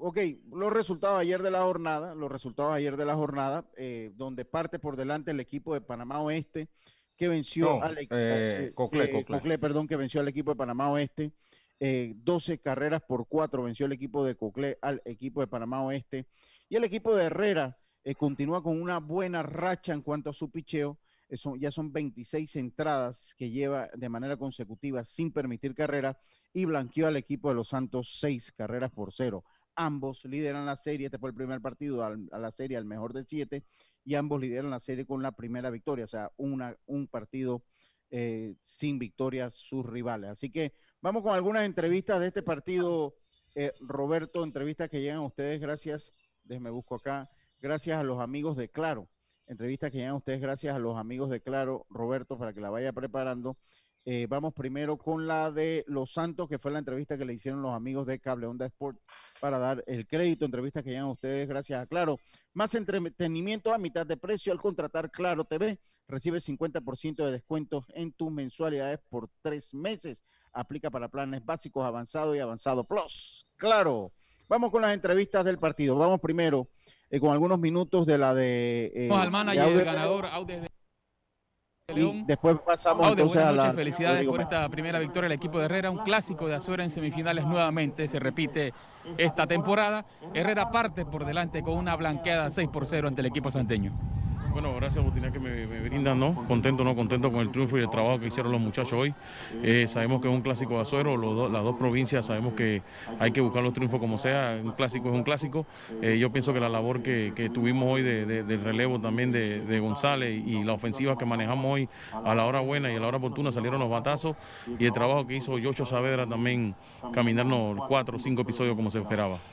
Speaker 5: ok, los resultados ayer de la jornada, los resultados ayer de la jornada, donde parte por delante el equipo de Panamá Oeste, que venció
Speaker 8: No,
Speaker 5: al
Speaker 8: eh, Coclé. Coclé,
Speaker 5: perdón, que venció al equipo de Panamá Oeste. eh, 12 carreras por 4 venció el equipo de Coclé al equipo de Panamá Oeste. Y el equipo de Herrera eh, continúa con una buena racha en cuanto a su picheo. Eh, ya son 26 entradas que lleva de manera consecutiva sin permitir carrera y blanqueó al equipo de los Santos 6 carreras por cero. Ambos lideran la serie, este fue el primer partido a la serie al mejor de 7 y ambos lideran la serie con la primera victoria, o sea, una, un partido eh, sin victorias sus rivales. Así que vamos con algunas entrevistas de este partido, Roberto, entrevistas que llegan a ustedes gracias, déjenme busco acá, gracias a los amigos de Claro, entrevistas que llegan ustedes gracias a los amigos de Claro, Roberto, para que la vaya preparando. Eh, vamos primero con la de Los Santos, que fue la entrevista que le hicieron los amigos de Cable Onda Sport para dar el crédito, entrevistas que llegan ustedes gracias a Claro. Más entretenimiento a mitad de precio al contratar Claro TV. Recibe 50% de descuentos en tus mensualidades por tres meses. Aplica para planes básicos, avanzado y avanzado plus. Claro. Vamos con las entrevistas del partido. Vamos primero eh, con algunos minutos de la de... eh,
Speaker 3: Vamos al
Speaker 5: de
Speaker 3: manager,
Speaker 5: Aude-
Speaker 3: el ganador, Audes de León.
Speaker 5: después pasamos
Speaker 3: Aude,
Speaker 5: entonces
Speaker 3: buenas
Speaker 5: a la...
Speaker 3: noches, felicidades por esta primera victoria del equipo de Herrera, un clásico de Azuera en semifinales nuevamente, se repite esta temporada. Herrera parte por delante con una blanqueada 6 por 0 ante el equipo santeño.
Speaker 13: Bueno, gracias a que me, me brindan, ¿no? Contento, ¿no? Contento con el triunfo y el trabajo que hicieron los muchachos hoy. Eh, sabemos que es un clásico de Azuero, los dos- las dos provincias sabemos que hay que buscar los triunfos como sea, un clásico es un clásico. Eh, yo pienso que la labor que, tuvimos hoy de- del relevo también de, de González y la ofensiva que manejamos hoy a la hora buena y a la hora oportuna salieron los batazos y el trabajo que hizo Yocho Saavedra también caminarnos cuatro o cinco episodios como se esperaba.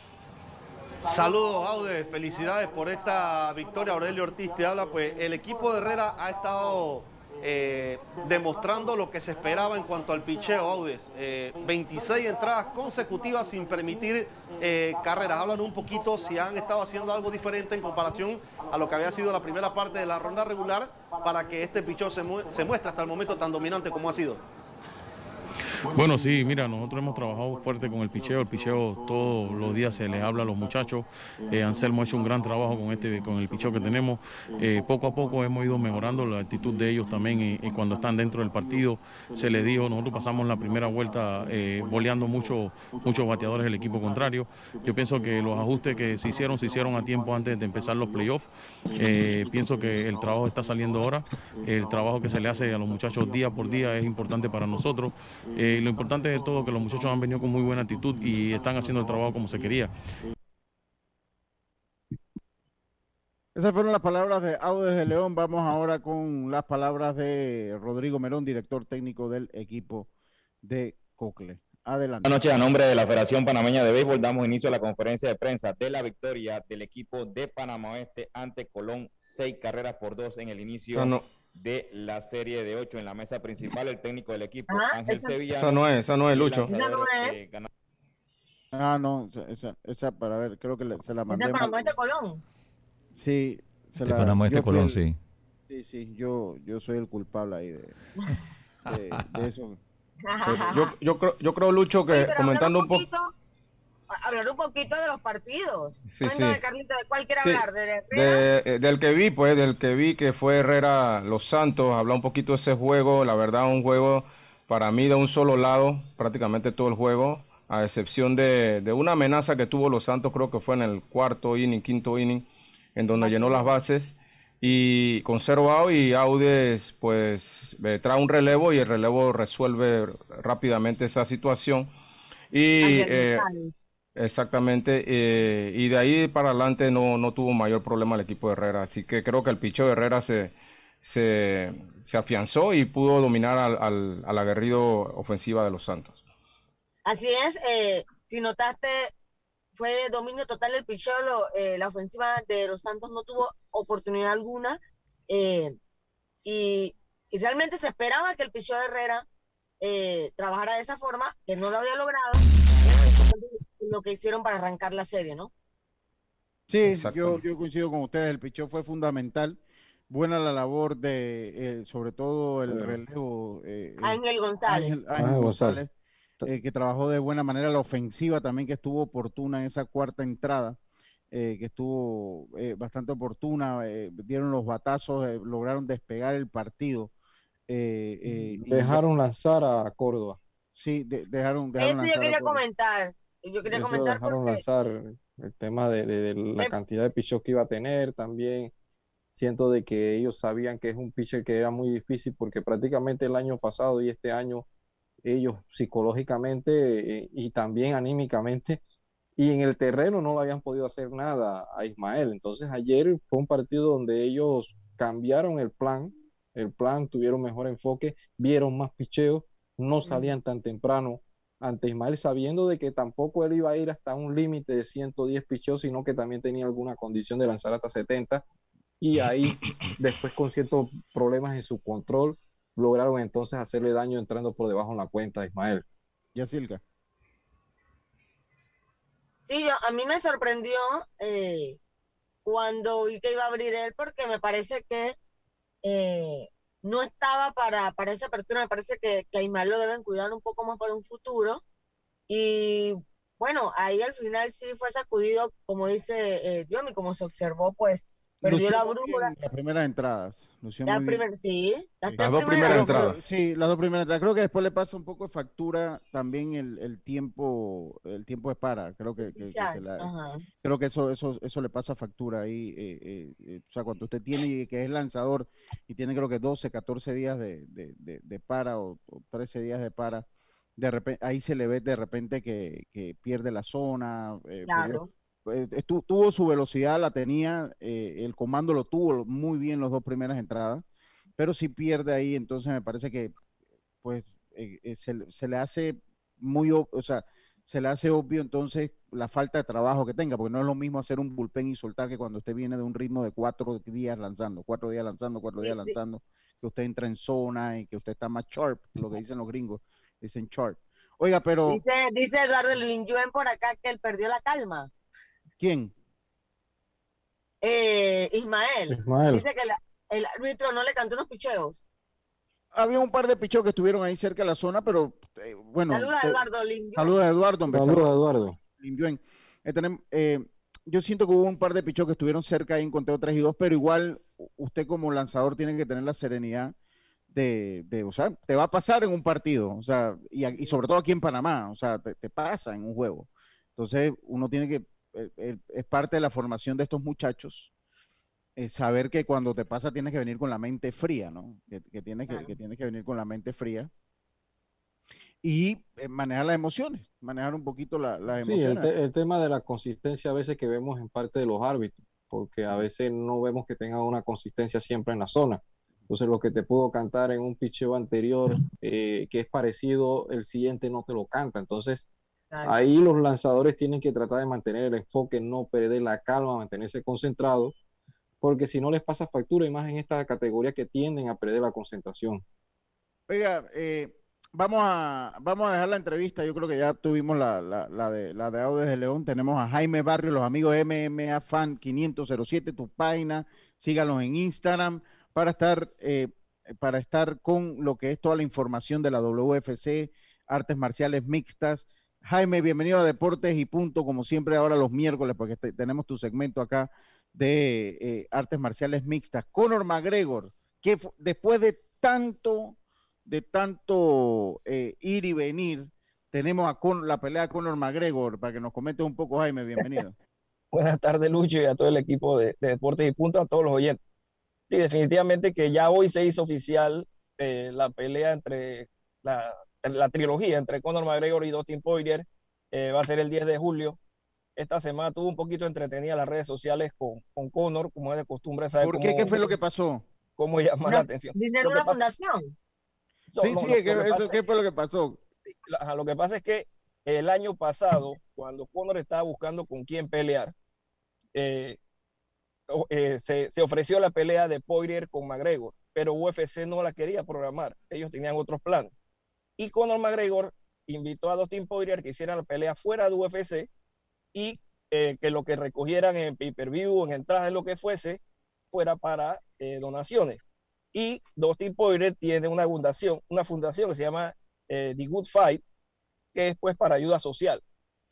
Speaker 14: Saludos, Aude. Felicidades por esta victoria. Aurelio Ortiz te habla. Pues el equipo de Herrera ha estado eh, demostrando lo que se esperaba en cuanto al picheo, Audes. Eh, 26 entradas consecutivas sin permitir eh, carreras. Hablan un poquito si han estado haciendo algo diferente en comparación a lo que había sido la primera parte de la ronda regular para que este picheo se, se muestre hasta el momento tan dominante como ha sido.
Speaker 13: Bueno, sí, mira, nosotros hemos trabajado fuerte con el picheo. El picheo todos los días se les habla a los muchachos. Eh, Anselmo ha hecho un gran trabajo con este, con el picheo que tenemos. Eh, poco a poco hemos ido mejorando la actitud de ellos también y, cuando están dentro del partido. Se les dijo, nosotros pasamos la primera vuelta eh, boleando mucho, muchos bateadores del equipo contrario. Yo pienso que los ajustes que se hicieron, se hicieron a tiempo antes de empezar los playoffs. Pienso que el trabajo está saliendo ahora. El trabajo que se le hace a los muchachos día por día es importante para nosotros. Lo importante de todo es que los muchachos han venido con muy buena actitud y están haciendo el trabajo como se quería.
Speaker 5: Esas fueron las palabras de Audes de León. Vamos ahora con las palabras de Rodrigo Merón, director técnico del equipo de Cocle. Adelante.
Speaker 15: Buenas noches, a nombre de la Federación Panameña de Béisbol damos inicio a la conferencia de prensa de la victoria del equipo de Panamá Oeste ante Colón, seis carreras por dos en el inicio
Speaker 8: Eso no-
Speaker 15: de la serie de ocho en la mesa principal. El técnico del equipo,
Speaker 10: Ah,
Speaker 15: Ángel
Speaker 10: esa-
Speaker 15: Sevilla.
Speaker 8: Esa no es, esa no es, Lucho.
Speaker 10: Esa no es.
Speaker 5: Ah, no, esa, esa, esa para ver, creo que le- se la mandé.
Speaker 10: Ese es para. Moete Colón.
Speaker 5: Sí, se la.
Speaker 9: Panamá Este Colón,
Speaker 5: el-
Speaker 9: sí.
Speaker 5: Sí, sí, yo, yo soy el culpable ahí de, de, de eso. (laughs)
Speaker 8: Yo, yo, creo, yo creo, Lucho, que
Speaker 10: hablar
Speaker 8: comentando un poco.
Speaker 10: poquito, hablar un poquito de los partidos.
Speaker 8: Sí, sí.
Speaker 10: Carlita, ¿de cuál quiere
Speaker 8: Sí,
Speaker 10: hablar? ¿De?
Speaker 8: De- eh, del que vi, pues, del que vi que fue Herrera Los Santos, hablar un poquito de ese juego, la verdad, un juego para mí de un solo lado, prácticamente todo el juego, a excepción de, de una amenaza que tuvo Los Santos, creo que fue en el cuarto inning, quinto inning, en donde llenó las bases y con cero out y Audes pues eh, trae un relevo y el relevo resuelve rápidamente esa situación Y eh. Exactamente, eh, y de ahí para adelante no, no tuvo mayor problema el equipo de Herrera. Así que creo que el picheo de Herrera se, se, se afianzó y pudo dominar al, al, al aguerrido ofensiva de los Santos.
Speaker 10: Así es, eh, si notaste, fue dominio total del picheo, eh, la ofensiva de los Santos no tuvo oportunidad alguna eh, y, y realmente se esperaba que el picheo de Herrera eh, trabajara de esa forma, que no lo había logrado, lo que hicieron para arrancar la serie, ¿no?
Speaker 5: Sí, yo, yo coincido con ustedes, el picheo fue fundamental. Buena la labor de, eh, sobre todo el relevo. eh, eh,
Speaker 10: Ángel González.
Speaker 5: Ángel,
Speaker 7: González.
Speaker 5: González, eh, que trabajó de buena manera la ofensiva también, que estuvo oportuna en esa cuarta entrada, eh, que estuvo eh, bastante oportuna, eh, dieron los batazos, eh, lograron despegar el partido. eh, eh, y-
Speaker 7: Dejaron lanzar a Córdoba.
Speaker 5: Sí, de- dejaron, dejaron
Speaker 10: Eso yo quería comentar. Yo quería
Speaker 7: Eso
Speaker 10: comentar
Speaker 7: dejaron
Speaker 10: porque
Speaker 7: lanzar el tema de, de- de la
Speaker 10: Eh,
Speaker 7: cantidad de pichos que iba a tener también. Siento de que ellos sabían que es un pitcher que era muy difícil porque prácticamente el año pasado y este año ellos psicológicamente eh, y también anímicamente y en el terreno no le habían podido hacer nada a Ismael. Entonces ayer fue un partido donde ellos cambiaron el plan, el plan, tuvieron mejor enfoque, vieron más picheos, no salían tan temprano ante Ismael, sabiendo de que tampoco él iba a ir hasta un límite de 110 picheos, sino que también tenía alguna condición de lanzar hasta 70. Y ahí, después con ciertos problemas en su control, lograron entonces hacerle daño entrando por debajo en la cuenta a Ismael.
Speaker 5: Yacilca.
Speaker 10: Sí, yo, a mí me sorprendió eh, cuando vi que iba a abrir él porque me parece que eh, no estaba para, para esa apertura, me parece que, que a Ismael lo deben cuidar un poco más para un futuro. Y bueno, ahí al final sí fue sacudido, como dice eh, Diomi, como se observó, pues perdió la.
Speaker 5: Las primeras entradas. lució
Speaker 10: La
Speaker 5: muy bien.
Speaker 10: primer, sí, las,
Speaker 5: Sí.
Speaker 10: tres primeras.
Speaker 5: Que- Sí, las dos primeras entradas. Creo que después le pasa un poco de factura también el, el tiempo, el tiempo de para. Creo que, que- que
Speaker 10: Ya,
Speaker 5: se la-
Speaker 10: ajá.
Speaker 5: creo que eso, eso, eso le pasa factura ahí. eh, eh, eh, o sea, cuando usted tiene que es lanzador y tiene creo que 12, 14 días de, de- de- de para o, o 13 días de para, de repente, ahí se le ve de repente que, que pierde la zona. eh,
Speaker 10: Claro.
Speaker 5: Estu- tuvo su velocidad, la tenía, eh, el comando lo tuvo muy bien las dos primeras entradas, pero si pierde ahí, entonces me parece que pues eh, eh, se, le- se le hace muy, o sea, se le hace obvio entonces la falta de trabajo que tenga, porque no es lo mismo hacer un bullpen y soltar que cuando usted viene de un ritmo de cuatro días lanzando, cuatro días lanzando, cuatro días lanzando, que usted entra en zona y que usted está más sharp, lo que dicen los gringos, dicen sharp. Oiga, pero
Speaker 10: Dice, dice Eduardo Linjuen por acá que él perdió la calma.
Speaker 5: ¿Quién?
Speaker 10: Eh, Ismael.
Speaker 5: Ismael.
Speaker 10: Dice que la- el árbitro no le cantó unos picheos.
Speaker 5: Había un par de pichos que estuvieron ahí cerca de la zona, pero eh, bueno.
Speaker 10: Saluda a Eduardo.
Speaker 5: Saludos a Eduardo.
Speaker 7: Saludos a
Speaker 5: saludos
Speaker 7: Eduardo.
Speaker 5: Eh, tenem- eh, yo siento que hubo un par de pichos que estuvieron cerca ahí en conteo 3 y 2, pero igual usted como lanzador tiene que tener la serenidad de, de, o sea, te va a pasar en un partido, o sea, y, sobre todo aquí en Panamá, o sea, te, te pasa en un juego. Entonces, uno tiene que, es parte de la formación de estos muchachos, eh, saber que cuando te pasa tienes que venir con la mente fría, ¿no? Que, que tienes que, que tienes que venir con la mente fría y eh, manejar las emociones, manejar un poquito la- las
Speaker 7: Sí, el,
Speaker 5: emociones.
Speaker 7: te- el tema de la consistencia a veces que vemos en parte de los árbitros, porque a veces no vemos que tengan una consistencia siempre en la zona. Entonces, lo que te pudo cantar en un picheo anterior, eh, que es parecido, el siguiente no te lo canta. Entonces, ahí los lanzadores tienen que tratar de mantener el enfoque, no perder la calma, mantenerse concentrados, porque si no les pasa factura, y más en esta categoría que tienden a perder la concentración.
Speaker 5: Oiga, eh, vamos a vamos a dejar la entrevista. Yo creo que ya tuvimos la, la, la de la de Audio desde León. Tenemos a Jaime Barrio, los amigos MMA Fan 507, tu página. Síganos en Instagram para estar eh, para estar con lo que es toda la información de la WFC, artes marciales mixtas. Jaime, bienvenido a Deportes y Punto, como siempre ahora los miércoles, porque te- tenemos tu segmento acá de eh, artes marciales mixtas. Conor McGregor, que después de tanto de tanto eh, ir y venir, tenemos a Con- la pelea de Conor McGregor, para que nos comente un poco, Jaime, bienvenido. (laughs)
Speaker 16: Buenas tardes, Lucho, y a todo el equipo de, de Deportes y Punto, a todos los oyentes. Sí, definitivamente que ya hoy se hizo oficial eh, la pelea entre la, la trilogía entre Conor McGregor y Dustin Poirier eh, va a ser el 10 de julio. Esta semana tuvo un poquito entretenida las redes sociales con, con Conor, como es de costumbre. ¿sabe
Speaker 5: ¿Por qué?
Speaker 16: cómo-
Speaker 5: ¿Qué fue lo que pasó?
Speaker 16: cómo llamar la atención?
Speaker 10: Dinero
Speaker 16: Lo
Speaker 10: de
Speaker 16: que
Speaker 10: una fundación.
Speaker 16: No,
Speaker 5: Sí,
Speaker 16: no,
Speaker 5: sí,
Speaker 16: lo-
Speaker 5: ¿qué,
Speaker 16: lo que
Speaker 5: eso- ¿qué fue lo que pasó?
Speaker 16: la- lo que pasa es que el año pasado, cuando Conor estaba buscando con quién pelear, eh, eh, se, se ofreció la pelea de Poirier con McGregor, pero UFC no la quería programar. Ellos tenían otros planes. Y Conor McGregor invitó a Dustin Poirier que hicieran la pelea fuera de UFC y eh, que lo que recogieran en pay-per-view, en entradas, lo que fuese, fuera para eh, donaciones. Y Dustin Poirier tiene una fundación, una fundación que se llama eh, The Good Fight, que es pues para ayuda social.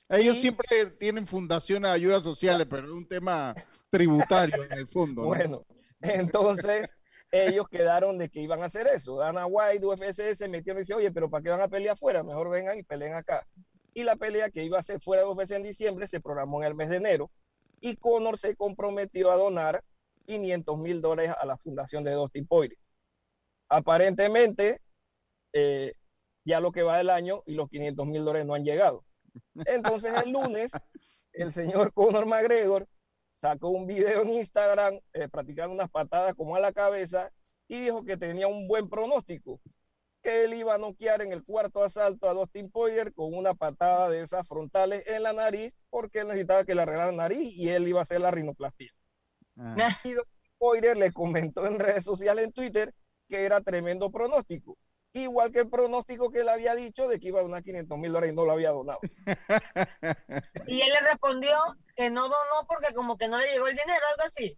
Speaker 5: Ellos siempre tienen fundaciones de ayudas sociales, pero es un tema tributario en el fondo. ¿no? (laughs)
Speaker 16: Bueno, entonces ellos quedaron de que iban a hacer eso. Dana White, UFC se metieron y dice, oye, pero ¿para qué van a pelear afuera? Mejor vengan y peleen acá. Y la pelea que iba a ser fuera de UFC en diciembre se programó en el mes de enero y Conor se comprometió a donar 500 mil dólares a la fundación de Dustin Poirier. Aparentemente, eh, ya lo que va del año y los 500 mil dólares no han llegado. Entonces el lunes, el señor Conor McGregor sacó un video en Instagram eh, practicando unas patadas como a la cabeza y dijo que tenía un buen pronóstico, que él iba a noquear en el cuarto asalto a Dustin Poirier con una patada de esas frontales en la nariz porque él necesitaba que le arreglaran la nariz y él iba a hacer la rinoplastia.
Speaker 5: Ah.
Speaker 16: Y Dustin Poirier le comentó en redes sociales, en Twitter, que era tremendo pronóstico. Igual que el pronóstico que él había dicho de que iba a donar 500 mil dólares y no lo había donado. (laughs)
Speaker 10: Y él le respondió que no donó porque como que no le llegó el dinero, algo así.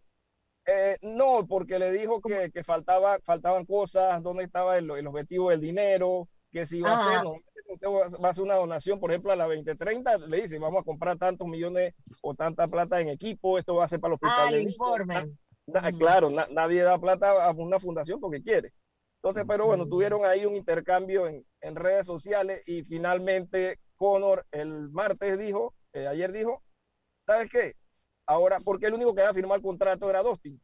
Speaker 16: Eh, no, porque le dijo que, que faltaba, faltaban cosas, dónde estaba el, el objetivo del dinero, que si iba a hacer, no, usted va- va a hacer una donación, por ejemplo, a la 2030, le dice, vamos a comprar tantos millones o tanta plata en equipo, esto va a ser para el hospital.
Speaker 10: Ah,
Speaker 16: de
Speaker 10: el
Speaker 16: niños.
Speaker 10: informe.
Speaker 16: Na- Claro, na- nadie da plata a una fundación porque quiere. Entonces, pero bueno, tuvieron ahí un intercambio en, en redes sociales y finalmente Conor el martes dijo, eh, ayer dijo, ¿sabes qué? Ahora, porque el único que iba a firmar el contrato era Dustin.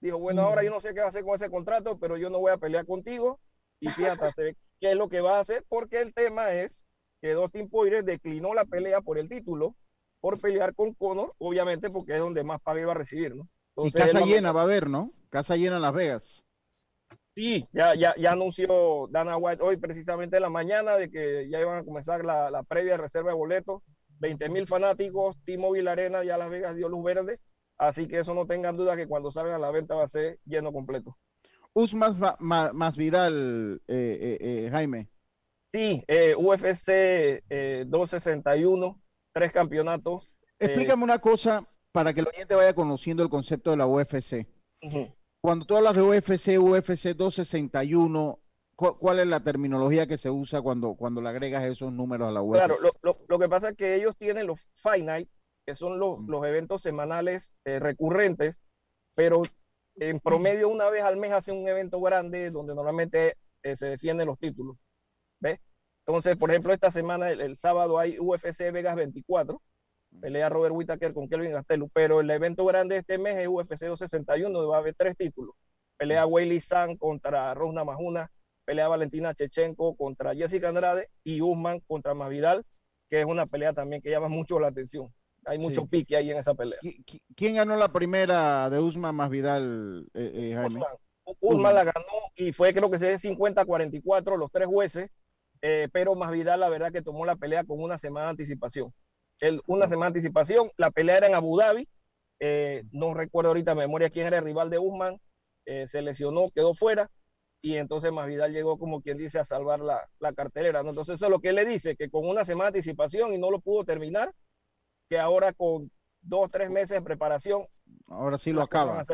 Speaker 16: Dijo, bueno, ahora yo no sé qué va a hacer con ese contrato, pero yo no voy a pelear contigo. Y fíjate se ve qué es lo que va a hacer, porque el tema es que Dustin Poirier declinó la pelea por el título, por pelear con Conor, obviamente porque es donde más paga iba a recibir, ¿no?
Speaker 5: Y
Speaker 16: Entonces, él
Speaker 5: casa llena va a haber, ¿no? Casa llena en Las Vegas.
Speaker 16: Sí, ya, ya, ya anunció Dana White hoy precisamente en la mañana de que ya iban a comenzar la, la previa reserva de boletos. 20 mil fanáticos, T-Mobile Arena, ya Las Vegas dio luz verde. Así que eso no tengan duda que cuando salga a la venta va a ser lleno completo.
Speaker 5: Usmas Ma- Ma- más Vidal, eh, eh, eh, Jaime.
Speaker 16: Sí, eh, UFC eh, 261, tres campeonatos. eh,
Speaker 5: Explícame una cosa para que el oyente vaya conociendo el concepto de la UFC. Cuando tú hablas de UFC, UFC 261, ¿cu- ¿cuál es la terminología que se usa cuando, cuando le agregas esos números a la UFC?
Speaker 16: Claro, lo, lo- lo que pasa es que ellos tienen los Fight Night, que son los, los eventos semanales eh, recurrentes, pero en promedio una vez al mes hacen un evento grande donde normalmente eh, se defienden los títulos. ¿Ves? Entonces, por ejemplo, esta semana, el, el sábado, hay UFC Vegas 24, pelea Robert Whittaker con Kelvin Gastelum, pero el evento grande de este mes es UFC 261, donde va a haber tres títulos. Pelea Weili San contra Rosna Majuna, pelea Valentina Chechenko contra Jessica Andrade y Usman contra Masvidal, que es una pelea también que llama mucho la atención. Hay mucho
Speaker 5: Sí.
Speaker 16: pique ahí en esa pelea.
Speaker 5: ¿Quién ganó la primera de Usman más Vidal, eh, eh, Jaime?
Speaker 16: Usman la ganó y fue creo que se 50-44 los tres jueces, eh, pero Masvidal la verdad que tomó la pelea con una semana de anticipación. Una semana de anticipación, la pelea era en Abu Dhabi, eh, no recuerdo ahorita de memoria quién era el rival de Usman, eh, se lesionó, quedó fuera y entonces Masvidal llegó como quien dice a salvar la, la cartelera. ¿no? Entonces eso es lo que él le dice, que con una semana de anticipación y no lo pudo terminar, que ahora con dos o tres meses de preparación
Speaker 5: Ahora sí lo acaba.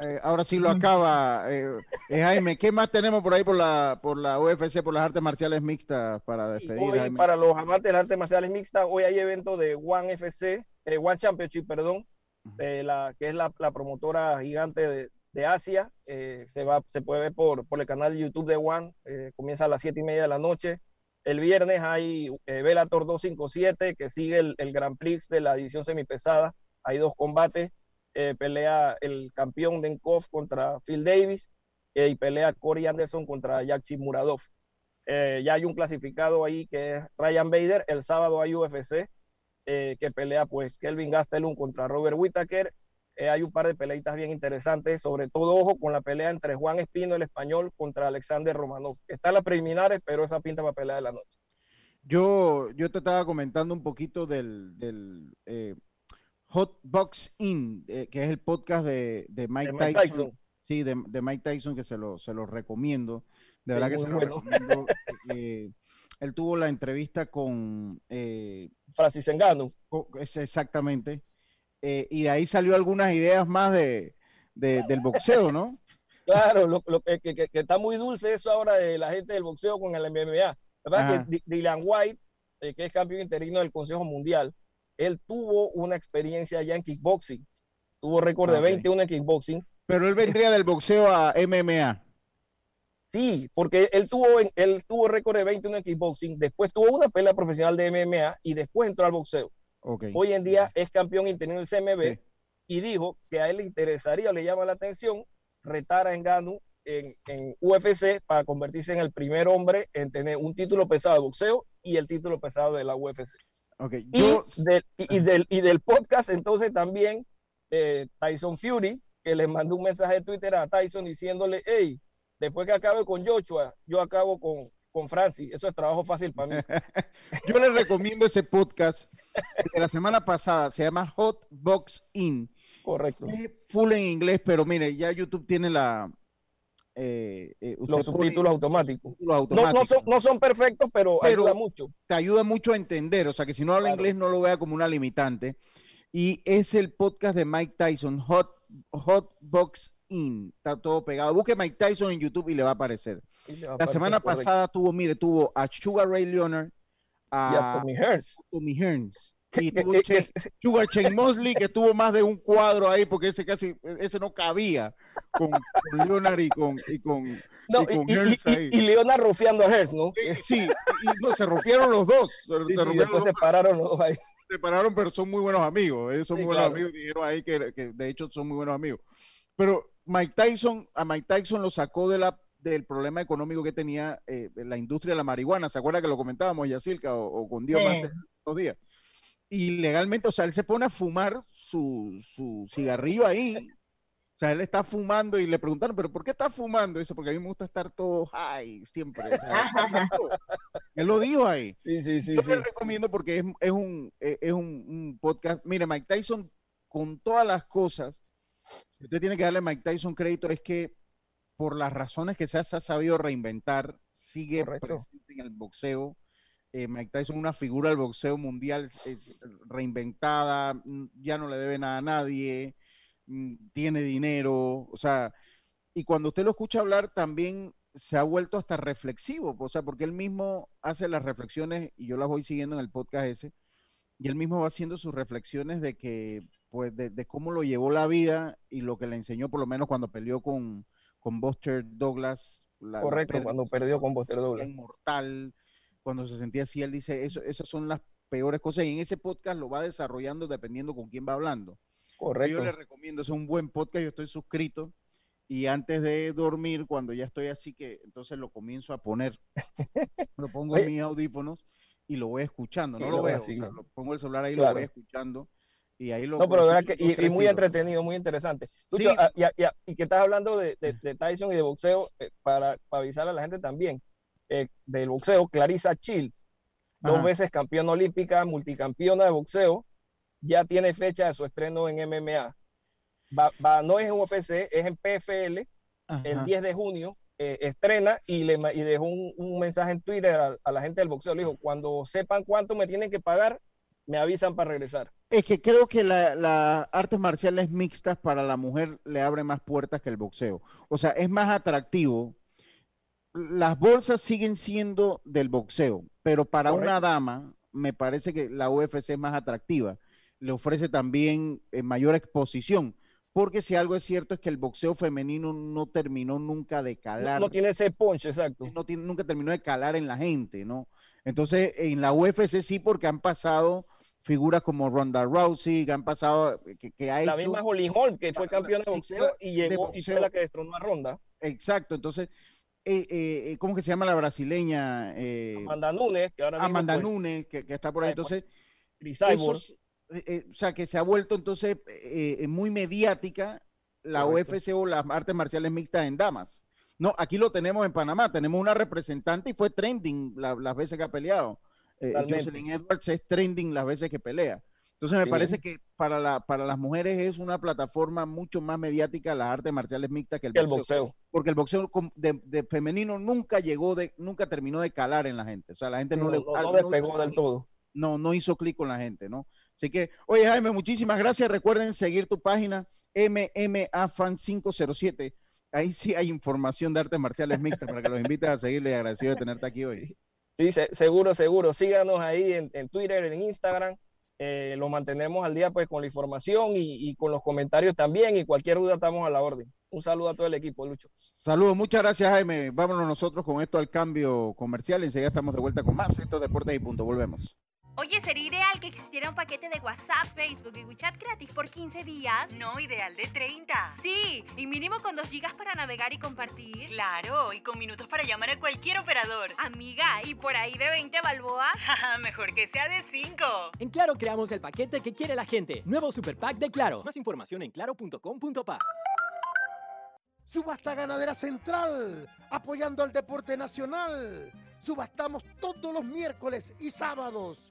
Speaker 5: Eh, ahora sí lo acaba. eh, eh, Jaime, ¿qué más tenemos por ahí por la, por la UFC, por las artes marciales mixtas para despedir?
Speaker 16: Hoy,
Speaker 5: Jaime?
Speaker 16: para los amantes de las artes marciales mixtas, hoy hay evento de One FC, eh, One Championship, perdón, de la, que es la, la promotora gigante de, de Asia. Eh, se, va, se puede ver por, por el canal de YouTube de One, eh, comienza a las siete y media de la noche. El viernes hay eh, Bellator 257, que sigue el, el Grand Prix de la división semipesada. Hay dos combates. Eh, pelea el campeón Denkov contra Phil Davis eh, y pelea Corey Anderson contra Yaxi Muradov. Eh, ya hay un clasificado ahí que es Ryan Bader. El sábado hay UFC que pelea pues Kelvin Gastelum contra Robert Whittaker. Hay un par de peleitas bien interesantes, sobre todo ojo con la pelea entre Juan Espino, el español, contra Alexander Romanov. Está en las preliminares, pero esa pinta para pelea de la noche.
Speaker 5: Yo, yo te estaba comentando un poquito del, del eh, Hot Box In, eh, que es el podcast de, de Mike,
Speaker 16: De Mike
Speaker 5: Tyson. Sí, de, de Mike Tyson, que se lo, se lo recomiendo. De verdad que se lo
Speaker 16: bueno.
Speaker 5: recomiendo. (laughs) Eh, él tuvo la entrevista con eh,
Speaker 16: Francis Engano.
Speaker 5: Es exactamente. Eh, y de ahí salió algunas ideas más de, de- del boxeo, ¿no? (laughs)
Speaker 16: Claro, lo, lo que, que- que está muy dulce eso ahora de la gente del boxeo con el MMA. La verdad
Speaker 5: Ajá.
Speaker 16: que Dylan White, eh, que es campeón interino del Consejo Mundial, él tuvo una experiencia ya en kickboxing. Tuvo récord
Speaker 5: Ah,
Speaker 16: de
Speaker 5: ok.
Speaker 16: 21 en kickboxing.
Speaker 5: Pero él vendría del boxeo a MMA.
Speaker 16: Sí, porque él tuvo, él tuvo récord de 21 en kickboxing, después tuvo una pelea profesional de MMA y después entró al boxeo. Hoy en día es campeón interino del CMB y dijo que a él le interesaría, le llama la atención, retar a Engano en, en UFC para convertirse en el primer hombre en tener un título pesado de boxeo y el título pesado de la UFC.
Speaker 5: Ok,
Speaker 16: Y,
Speaker 5: yo,
Speaker 16: del, y, y del, y del podcast, entonces también eh, Tyson Fury, que le mandó un mensaje de Twitter a Tyson diciéndole, hey, después que acabe con Joshua, yo acabo con, con Francis. Eso es trabajo fácil para mí. (laughs)
Speaker 5: yo les recomiendo ese podcast de la semana pasada. Se llama Hot Box In.
Speaker 16: Correcto.
Speaker 5: Full en inglés, pero mire, ya YouTube tiene la. Eh, eh,
Speaker 16: Los subtítulos automáticos.
Speaker 5: subtítulos
Speaker 16: No, no,
Speaker 5: automáticos.
Speaker 16: son, no son perfectos, pero,
Speaker 5: Pero
Speaker 16: ayuda mucho.
Speaker 5: te ayuda mucho a entender, o sea que si no habla
Speaker 16: Claro.
Speaker 5: inglés no lo vea como una limitante. Y es el podcast de Mike Tyson, Hot, Hot Box In. Está todo pegado. Busque Mike Tyson en YouTube y le va a aparecer.
Speaker 16: A
Speaker 5: La
Speaker 16: aparecer,
Speaker 5: semana pasada tuvo, mire, tuvo a Sugar Ray Leonard, a,
Speaker 16: Y a Tommy Hearns.
Speaker 5: Tommy Hearns. Y (laughs) tuvo
Speaker 16: que-
Speaker 5: Shane- Sugar Shane Mosley, que tuvo más de un cuadro ahí, porque ese casi, ese no cabía con, con Leonard y con, y con,
Speaker 16: No,
Speaker 5: y con
Speaker 16: y, y-
Speaker 5: Hearns
Speaker 16: y-
Speaker 5: ahí.
Speaker 16: y Leona rofeando a Hearns, ¿no?
Speaker 5: Sí, y no, se rompieron los dos. Se,
Speaker 16: Sí,
Speaker 5: se
Speaker 16: sí,
Speaker 5: los
Speaker 16: se pararon los dos ahí.
Speaker 5: se separaron, pero son muy buenos amigos. Ellos son
Speaker 16: Sí,
Speaker 5: muy buenos
Speaker 16: claro.
Speaker 5: amigos. Dijeron ahí que, que de hecho son muy buenos amigos. Pero Mike Tyson, a Mike Tyson lo sacó de la, del problema económico que tenía eh, la industria de la marihuana. ¿Se acuerda que lo comentábamos, Yacilca, o, o con Dios
Speaker 16: Sí.
Speaker 5: más hace dos días? Y legalmente, o sea, él se pone a fumar su, su cigarrillo ahí. O sea, él está fumando y le preguntaron, ¿pero por qué está fumando? Dice, porque a mí me gusta estar todo high siempre. O sea, él lo dijo ahí.
Speaker 16: Sí, sí, sí.
Speaker 5: Yo
Speaker 16: sí.
Speaker 5: le recomiendo porque es, es un, es un, un podcast. Mire, Mike Tyson, con todas las cosas, si usted tiene que darle a Mike Tyson crédito, es que por las razones que se ha, se ha sabido reinventar, sigue
Speaker 16: Correcto.
Speaker 5: presente en el boxeo. Eh, Mike Tyson, una figura del boxeo mundial, es, reinventada, mm, ya no le debe nada a nadie, mm, tiene dinero, o sea, y cuando usted lo escucha hablar también se ha vuelto hasta reflexivo, o sea, porque él mismo hace las reflexiones y yo las voy siguiendo en el podcast ese, y él mismo va haciendo sus reflexiones de que, pues, de, de cómo lo llevó la vida y lo que le enseñó, por lo menos cuando peleó con, con Buster Douglas. la- la
Speaker 16: Correcto,
Speaker 5: pérdida,
Speaker 16: cuando perdió con Buster Douglas.
Speaker 5: Inmortal, cuando se sentía así, él dice, eso, esas son las peores cosas, y en ese podcast lo va desarrollando dependiendo con quién va hablando.
Speaker 16: Correcto.
Speaker 5: Yo le recomiendo, es un buen podcast, yo estoy suscrito y antes de dormir, cuando ya estoy así que entonces lo comienzo a poner, (laughs) lo pongo en mis audífonos y lo voy escuchando, no
Speaker 16: lo
Speaker 5: lo veo, o
Speaker 16: así,
Speaker 5: sea, lo pongo el celular ahí,
Speaker 16: Claro.
Speaker 5: lo voy escuchando y ahí lo
Speaker 16: No, pero verdad que, y, y muy entretenido, muy interesante. Lucho,
Speaker 5: Sí.
Speaker 16: ah, y, a- y a- y que estás hablando de, de- de Tyson y de boxeo, eh, para, para avisar a la gente también, eh, del boxeo, Clarissa Shields, dos
Speaker 5: Ajá.
Speaker 16: veces campeona olímpica, multicampeona de boxeo, ya tiene fecha de su estreno en MMA. Va, va- no es en UFC, es en PFL, el
Speaker 5: Ajá.
Speaker 16: 10 de junio, eh, estrena y le y dejó un, un mensaje en Twitter a, a la gente del boxeo. Le dijo, cuando sepan cuánto me tienen que pagar, me avisan para regresar.
Speaker 5: Es que creo que la- las artes marciales mixtas para la mujer le abre más puertas que el boxeo. O sea, es más atractivo. Las bolsas siguen siendo del boxeo, pero para una dama me parece que la UFC es más atractiva. Le ofrece también eh, mayor exposición, porque si algo es cierto es que el boxeo femenino no terminó nunca de calar
Speaker 16: no tiene ese punch, exacto.
Speaker 5: no tiene, nunca terminó de calar en la gente, ¿no? Entonces, en la UFC sí, porque han pasado figuras como Ronda Rousey, que han pasado, eh, que, que ha
Speaker 16: La
Speaker 5: hecho...
Speaker 16: misma Holly Holm, que fue campeona de boxeo y
Speaker 5: de
Speaker 16: llegó y fue
Speaker 5: boxeo.
Speaker 16: la que destronó a Ronda.
Speaker 5: Exacto, entonces eh, eh, ¿cómo que se llama la brasileña? Eh,
Speaker 16: Amanda Nunes, que ahora mismo,
Speaker 5: Amanda
Speaker 16: pues,
Speaker 5: Nunes, que, que está por ahí.
Speaker 16: eh,
Speaker 5: Entonces, esos, eh, eh, o sea, que se ha vuelto entonces eh, eh, muy mediática la
Speaker 16: Correcto.
Speaker 5: UFC o las artes marciales mixtas en damas. No, aquí lo tenemos en Panamá, tenemos una representante y fue trending la- las veces que ha peleado. Eh. Jocelyn Edwards es trending las veces que pelea. Entonces me
Speaker 16: Sí.
Speaker 5: parece que para, la, para las mujeres es una plataforma mucho más mediática las artes marciales mixtas que el boxeo.
Speaker 16: boxeo.
Speaker 5: Porque el boxeo de, de femenino nunca llegó de, nunca terminó de calar en la gente. O sea, la gente no,
Speaker 16: No,
Speaker 5: le
Speaker 16: no, no despegó del todo.
Speaker 5: No, no hizo clic con la gente, ¿no? Así que, oye Jaime, muchísimas gracias. Recuerden seguir tu página MMAFan507. Ahí sí hay información de artes marciales mixtas para que los invites a seguirle agradecido de tenerte aquí hoy.
Speaker 16: Sí, se- seguro, seguro. Síganos ahí en, en Twitter, en Instagram. Eh, lo mantenemos al día pues con la información y, y con los comentarios también. Y cualquier duda estamos a la orden. Un saludo a todo el equipo, Lucho.
Speaker 5: Saludos, muchas gracias Jaime. Vámonos nosotros con esto al cambio comercial. Enseguida estamos de vuelta con más. Esto es Deportes y Punto. Volvemos.
Speaker 17: Oye, sería ideal que existiera un paquete de WhatsApp, Facebook y WeChat gratis por 15 días.
Speaker 18: No, ideal de 30.
Speaker 17: Sí, y mínimo con 2 gigas para navegar y compartir.
Speaker 18: Claro, y con minutos para llamar a cualquier operador.
Speaker 17: Amiga, ¿y por ahí de 20 balboa? (laughs)
Speaker 18: Mejor que sea de 5.
Speaker 19: En Claro creamos el paquete que quiere la gente. Nuevo Super Pack de Claro. Más información en claro.com.pa.
Speaker 11: Subasta Ganadera Central, apoyando al deporte nacional. Subastamos todos los miércoles y sábados,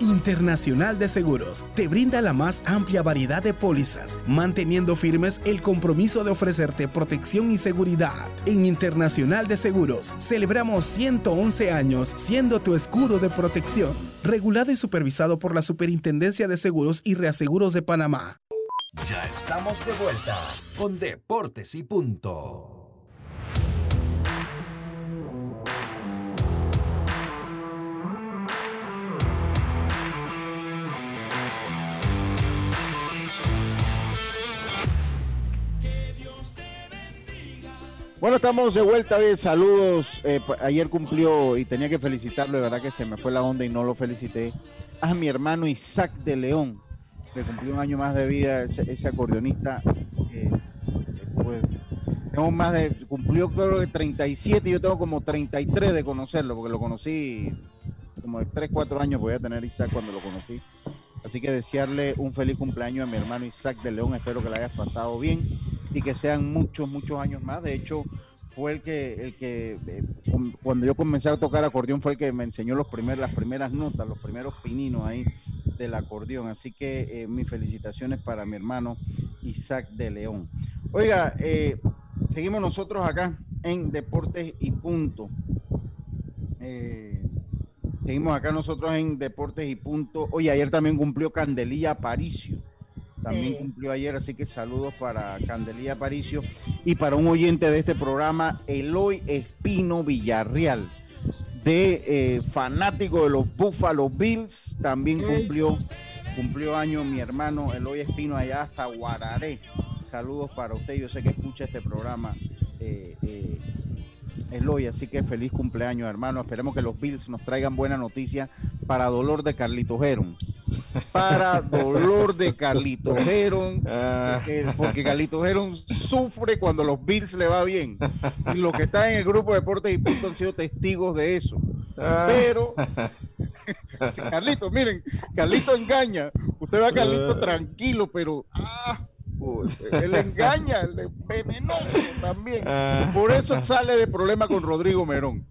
Speaker 12: Internacional de Seguros te brinda la más amplia variedad de pólizas, manteniendo firmes el compromiso de ofrecerte protección y seguridad. En Internacional de Seguros celebramos 111 años siendo tu escudo de protección, regulado y supervisado por la Superintendencia de Seguros y Reaseguros de Panamá.
Speaker 1: Ya estamos de vuelta con Deportes y Punto.
Speaker 5: Bueno, estamos de vuelta. Oye, saludos. Eh, pa- ayer cumplió y tenía que felicitarlo. De verdad que se me fue la onda y no lo felicité. A mi hermano Isaac de León, que cumplió un año más de vida. Ese, ese acordeonista. eh, pues, tengo más de, cumplió creo que 37. Yo tengo como 33 de conocerlo, porque lo conocí como de 3, 4 años. Voy a tener Isaac cuando lo conocí. Así que desearle un feliz cumpleaños a mi hermano Isaac de León. Espero que le hayas pasado bien y que sean muchos, muchos años más. De hecho, fue el que, el que eh, cuando yo comencé a tocar acordeón, fue el que me enseñó los las primeras notas, los primeros pininos ahí del acordeón. Así que eh, mis felicitaciones para mi hermano Isaac de León. Oiga, eh, seguimos nosotros acá en Deportes y Punto. Eh, seguimos acá nosotros en Deportes y Punto. Oye, ayer también cumplió Candelilla Aparicio. También
Speaker 10: Sí.
Speaker 5: cumplió ayer, así que saludos para Candelilla Aparicio y para un oyente de este programa, Eloy Espino Villarreal, de eh, fanático de los Buffalo Bills, también cumplió, cumplió año mi hermano Eloy Espino allá hasta Guararé. Saludos para usted, yo sé que escucha este programa. eh, eh, Eloy, así que feliz cumpleaños, hermano. Esperemos que los Bills nos traigan buena noticia para dolor de Carlito Geron. Para (laughs) dolor de Carlito Geron, porque, porque Carlito Geron sufre cuando los Bills le va bien. Y los que están en el grupo de Deportes y Punto han sido testigos de eso. Pero, (laughs) Carlito, miren, Carlito engaña. Usted ve a Carlito tranquilo, pero ah, él engaña, es venenoso también. Por eso sale de problema con Rodrigo Merón.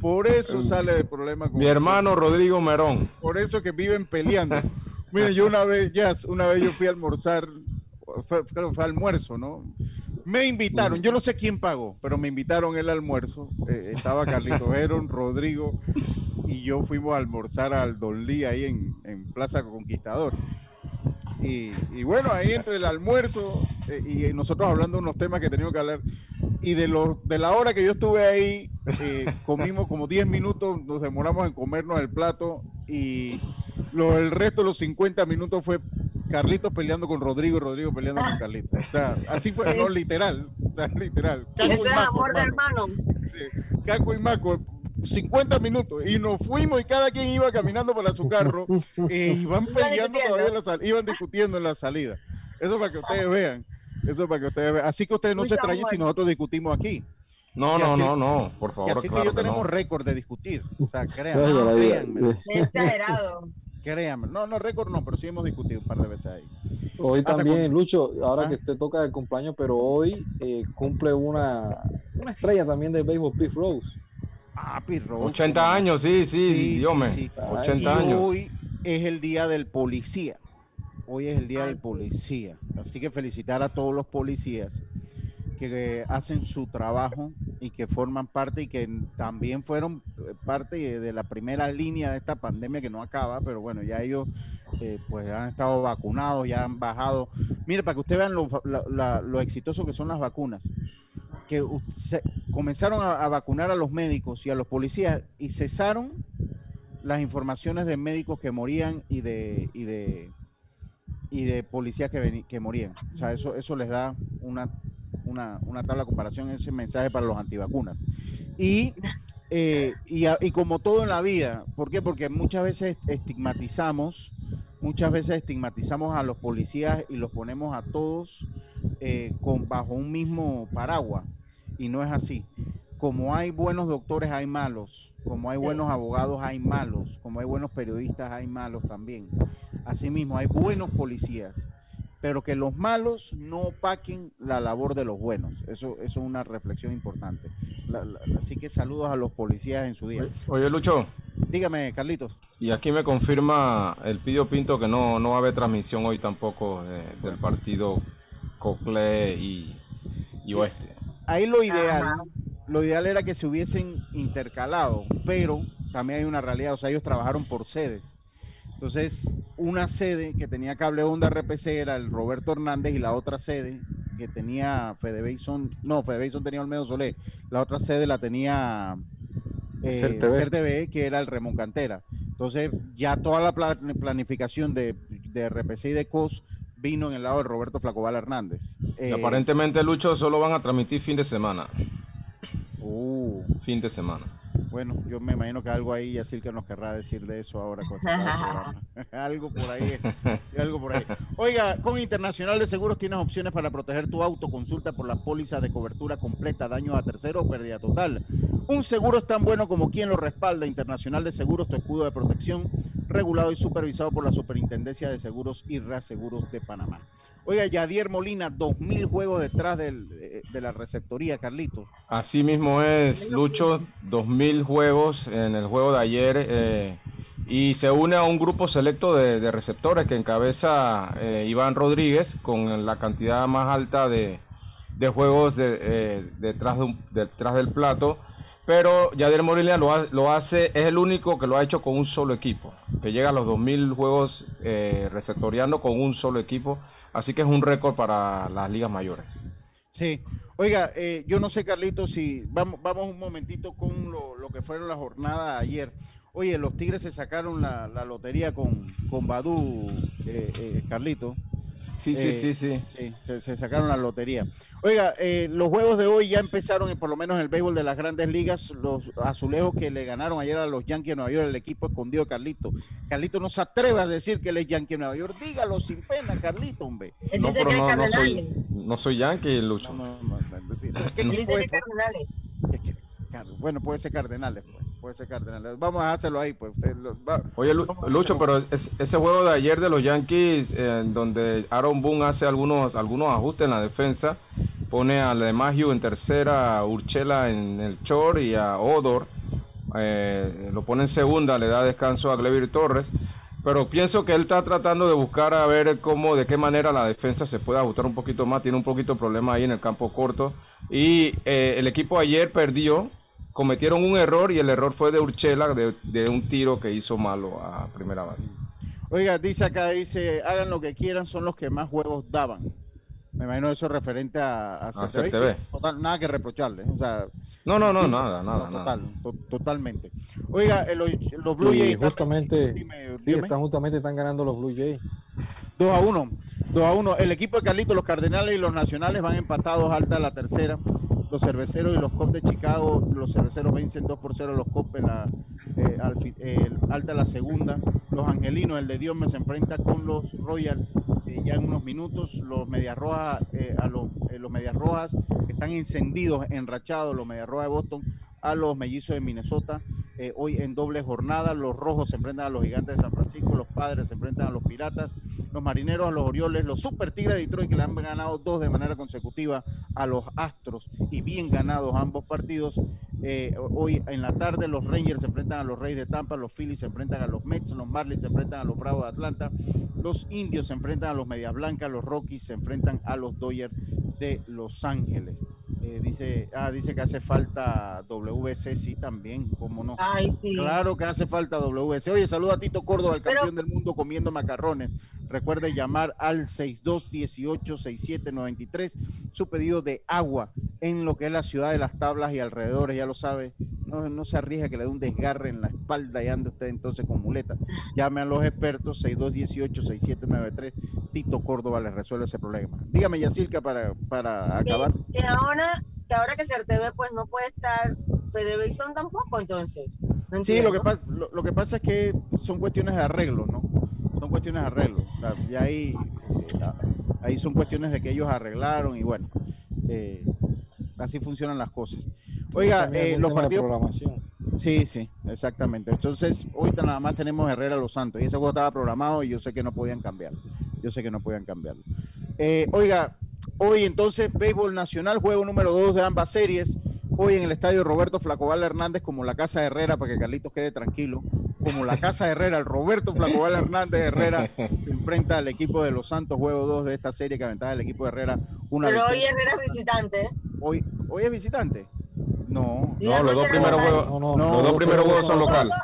Speaker 5: Por eso sale de problema con
Speaker 8: Mi hermano Rodrigo Merón.
Speaker 5: por eso que viven peleando. Mire, yo una vez, ya, una vez yo fui a almorzar, fue, almuerzo, ¿no? Me invitaron, yo no sé quién pagó, pero me invitaron el almuerzo. eh, estaba Carlito (laughs) Heron, Rodrigo y yo fuimos a almorzar al Dolí ahí en, en Plaza Conquistador. Y, y bueno, ahí entre el almuerzo eh, y nosotros hablando de unos temas que teníamos que hablar. Y de, los de la hora que yo estuve ahí, eh, (laughs) comimos como 10 minutos, nos demoramos en comernos el plato y lo, el resto de los 50 minutos fue Carlitos peleando con Rodrigo y Rodrigo peleando con Carlitos. O sea, así fue, no (laughs) literal, o sea, literal. Caco y
Speaker 10: es
Speaker 5: Maco,
Speaker 10: amor de
Speaker 5: hermano.
Speaker 10: hermanos.
Speaker 5: Caco y Maco, 50 minutos y nos fuimos y cada quien iba caminando para su carro (laughs) e iban peleando todavía en la sal- iban discutiendo en la salida. Eso para que ustedes vean. Eso para que ustedes vean. Así que ustedes no
Speaker 10: Muy
Speaker 5: se extrañen si nosotros discutimos aquí.
Speaker 8: No,
Speaker 5: Y
Speaker 8: no, no, no, por
Speaker 5: Y
Speaker 8: favor,
Speaker 5: así que yo
Speaker 8: que
Speaker 5: tenemos
Speaker 8: no.
Speaker 5: récord de discutir. O sea, créanme,
Speaker 7: ay.
Speaker 5: créanme,
Speaker 10: Exagerado.
Speaker 5: créanme. No, no, récord no, pero sí hemos discutido un par de veces ahí.
Speaker 7: Hoy
Speaker 5: Hasta
Speaker 7: también,
Speaker 5: cuando-
Speaker 7: Lucho, ahora
Speaker 5: Ah.
Speaker 7: que te toca el cumpleaños, pero hoy eh, cumple una, una estrella también del béisbol, Pete Rose.
Speaker 5: Ah, Pete Rose,
Speaker 8: 80
Speaker 5: cómo no.
Speaker 8: años, sí, sí,
Speaker 5: Sí,
Speaker 8: Dios
Speaker 5: sí,
Speaker 8: me.
Speaker 5: sí.
Speaker 8: 80
Speaker 5: Y
Speaker 8: años.
Speaker 5: Hoy es el día del policía. Hoy es el día del policía. Así que felicitar a todos los policías que eh, hacen su trabajo y que forman parte y que también fueron eh, parte de la primera línea de esta pandemia que no acaba, pero bueno, ya ellos eh, pues han estado vacunados, ya han bajado. Mire, para que ustedes vean lo, la- la- lo exitoso que son las vacunas, que se- comenzaron a, vacunar a los médicos y a los policías y cesaron las informaciones de médicos que morían y de y de y de policías que, que morían. O sea, eso eso les da una una, una tabla de comparación, ese mensaje para los antivacunas. Y, eh, y, y como todo en la vida, ¿por qué? Porque muchas veces estigmatizamos, muchas veces estigmatizamos a los policías y los ponemos a todos eh, con, bajo un mismo paraguas. Y no es así. Como hay buenos doctores, hay malos. Como hay
Speaker 10: Sí.
Speaker 5: buenos abogados, hay malos. Como hay buenos periodistas, hay malos también. Asimismo, hay buenos policías pero que los malos no opaquen la labor de los buenos. Eso, eso es una reflexión importante. La- la- así que saludos a los policías en su día.
Speaker 8: Oye, Lucho,
Speaker 5: Dígame, Carlitos.
Speaker 8: y aquí me confirma el Pidio Pinto que no, no va a haber transmisión hoy tampoco eh, del partido Cocle y, y Oeste.
Speaker 5: Ahí lo ideal, lo ideal era que se hubiesen intercalado, pero también hay una realidad, o sea, ellos trabajaron por sedes. Entonces, una sede que tenía cable onda RPC era el Roberto Hernández y la otra sede que tenía Fede Bison, no, Fede Bison tenía Olmedo Solé, la otra sede la tenía eh, que era el Remón Cantera. Entonces, ya toda la pla- planificación de, de RPC y de COS vino en el lado de Roberto Flacobal Hernández. Eh,
Speaker 8: aparentemente, Lucho, solo van a transmitir fin de semana.
Speaker 5: Uh.
Speaker 8: Fin de semana.
Speaker 5: Bueno, yo me imagino que algo ahí Yacil que nos querrá decir de eso ahora. (laughs) algo por ahí. (laughs) algo por ahí. Oiga, con Internacional de Seguros tienes opciones para proteger tu auto. Consulta por la póliza de cobertura completa, daños a tercero o pérdida total. Un seguro es tan bueno como quien lo respalda. Internacional de Seguros, tu escudo de protección, regulado y supervisado por la Superintendencia de Seguros y Reaseguros de Panamá. Oiga, Yadier Molina, 2.000 juegos detrás del, eh, de la receptoría, Carlitos.
Speaker 8: Así mismo es, Lucho, 2.000 juegos en el juego de ayer eh, y se une a un grupo selecto de, receptores que encabeza eh, Iván Rodríguez con la cantidad más alta de, juegos de- detrás, de un- detrás del plato. Pero Yadir Molina lo, ha- lo hace, es el único que lo ha hecho con un solo equipo, que llega a los 2.000 juegos eh, receptoreando con un solo equipo. Así que es un récord para las ligas mayores.
Speaker 5: Sí. Oiga, eh, yo no sé, Carlitos, si vamos, un momentito con lo, que fueron las jornadas ayer. Oye, los Tigres se sacaron la, lotería con, con Badú, eh, eh, Carlitos.
Speaker 8: Sí, sí,
Speaker 5: Eh,
Speaker 8: sí, sí.
Speaker 5: Sí, se, se sacaron la lotería. Oiga, eh, los juegos de hoy ya empezaron, y por lo menos en el béisbol de las grandes ligas, los azulejos que le ganaron ayer a los Yankees de Nueva York, el equipo escondido de Carlito. Carlito no se atreve a decir que él es Yankee de Nueva York. Dígalo sin pena, Carlito, hombre.
Speaker 8: No, pero no, no soy, no soy yankee, Lucho.
Speaker 5: ¿Qué
Speaker 10: Él dice
Speaker 5: equipo
Speaker 10: que
Speaker 5: es?
Speaker 10: Cardenales.
Speaker 5: Bueno, puede ser Cardenales, pues. Puede ser Cardenales. Vamos a hacerlo ahí, pues. Usted lo- va-
Speaker 8: Oye, Lu- Lucho, pero es- ese juego de ayer de los Yankees, eh, en donde Aaron Boone hace algunos, algunos ajustes en la defensa, pone a LeMahieu en tercera, a Urchela en el short y a Odor, eh, lo pone en segunda, le da descanso a Glevir Torres. Pero pienso que él está tratando de buscar a ver cómo, de qué manera la defensa se puede ajustar un poquito más. Tiene un poquito de problema ahí en el campo corto. Y eh, el equipo ayer perdió, cometieron un error y el error fue de Urchela, de, de un tiro que hizo malo a primera base.
Speaker 5: Oiga, dice acá, dice, hagan lo que quieran, son los que más juegos daban. Me imagino eso es referente a, a. CTV. Total, nada que reprocharle. O sea,
Speaker 8: No, no, no, nada, nada,
Speaker 5: no,
Speaker 8: nada.
Speaker 5: Total, to- totalmente. Oiga, eh, los, los Blue Jays
Speaker 7: justamente,
Speaker 5: dime,
Speaker 7: sí, están, justamente están ganando los Blue Jays.
Speaker 5: 2 a 1. 2 a 1. El equipo de Carlitos, los Cardenales y los Nacionales van empatados alta a la tercera. Los cerveceros y los Cubs de Chicago, los cerveceros vencen 2 por 0 a los Cubs en la, eh, al eh, alta a la segunda. Los Angelinos, el de Dios me se enfrenta con los Royals ya en unos minutos. Los Medias Rojas, eh, a los, eh, los Medias Rojas están encendidos, enrachados, los Medias Rojas de Boston a los Mellizos de Minnesota. Eh, hoy en doble jornada, los Rojos se enfrentan a los Gigantes de San Francisco, los Padres se enfrentan a los Piratas, los Marineros a los Orioles, los Super Tigres de Detroit que le han ganado dos de manera consecutiva a los Astros y bien ganados ambos partidos. Eh, hoy en la tarde los Rangers se enfrentan a los Reyes de Tampa, los Phillies se enfrentan a los Mets, los Marlins se enfrentan a los Bravos de Atlanta, los Indios se enfrentan a los Medias Blancas, los Rockies se enfrentan a los Dodgers de Los Ángeles. Eh, dice, ah, dice que hace falta WC, sí, también, cómo no.
Speaker 10: Ay, sí.
Speaker 5: Claro que hace falta WC. Oye, saluda a Tito Córdoba, el campeón del mundo comiendo macarrones. Recuerde llamar al 6218-6793, su pedido de agua en lo que es la ciudad de las tablas y alrededores, ya lo sabe. No, no se arriesga que le dé un desgarre en la espalda y ande usted entonces con muleta. Llame a los expertos 6218-6793. Tito Córdoba le resuelve ese problema. Dígame, Yacirca, para, para
Speaker 10: Que,
Speaker 5: acabar.
Speaker 10: que ahora, que ahora que pues no puede estar Fede tampoco, entonces. No
Speaker 5: Sí, lo que, pasa, lo, lo que pasa es que son cuestiones de arreglo, ¿no? Son cuestiones de arreglo. Ya ahí, eh, ah, ahí son cuestiones de que ellos arreglaron y bueno, eh, así funcionan las cosas. Oiga, eh, los
Speaker 7: de
Speaker 5: partidos...
Speaker 7: programación.
Speaker 5: Sí, sí, exactamente. Entonces, hoy nada más tenemos Herrera Los Santos y ese juego estaba programado y yo sé que no podían cambiarlo. Yo sé que no podían cambiarlo. Eh, oiga, hoy entonces, béisbol nacional, juego número 2 de ambas series. Hoy en el estadio Roberto Flacobal Hernández, como la casa Herrera, para que Carlitos quede tranquilo, como la casa Herrera, el Roberto Flacobal Hernández Herrera se enfrenta al equipo de Los Santos, juego 2 de esta serie que aventaja el equipo de Herrera. Una
Speaker 10: Pero hoy. Herrera es visitante. ¿eh?
Speaker 5: hoy, hoy es visitante. No,
Speaker 10: Sí, No, los dos
Speaker 8: primeros juegos-
Speaker 5: No, no,
Speaker 8: los dos primeros juegos son
Speaker 10: Ya,
Speaker 5: locales.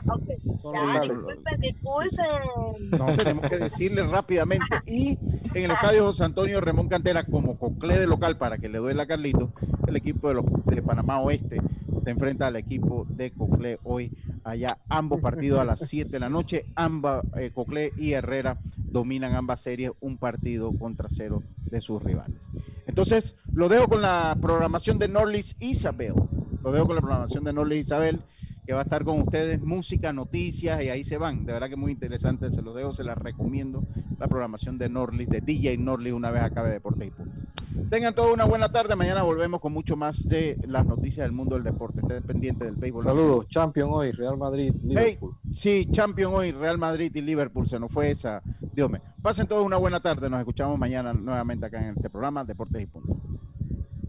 Speaker 10: disculpen, disculpen.
Speaker 5: No, tenemos que decirle rápidamente. Y en el estadio José Antonio Ramón Cantera, como Coclé de local, para que le duela a Carlito, el equipo de, los, de Panamá Oeste se enfrenta al equipo de Coclé hoy allá. Ambos partidos a las 7 de la noche. Ambas, eh, Coclé y Herrera dominan ambas series, un partido contra cero de sus rivales. Entonces, lo dejo con la programación de Norlis Isabel. Lo dejo con la programación de Norlis Isabel, que va a estar con ustedes, música, noticias, y ahí se van. De verdad que muy interesante, se los dejo, se las recomiendo. La programación de Norlis, de DJ Norlis, una vez acabe Deporte y Punto. Tengan toda una buena tarde. Mañana volvemos con mucho más de las noticias del mundo del deporte. Estén pendientes del béisbol.
Speaker 7: Saludos, champion hoy, Real Madrid, Liverpool.
Speaker 5: Hey, sí, champion hoy, Real Madrid y Liverpool. Se nos fue esa. Dios mío. Pasen todos una buena tarde. Nos escuchamos mañana nuevamente acá en este programa Deportes y Punto.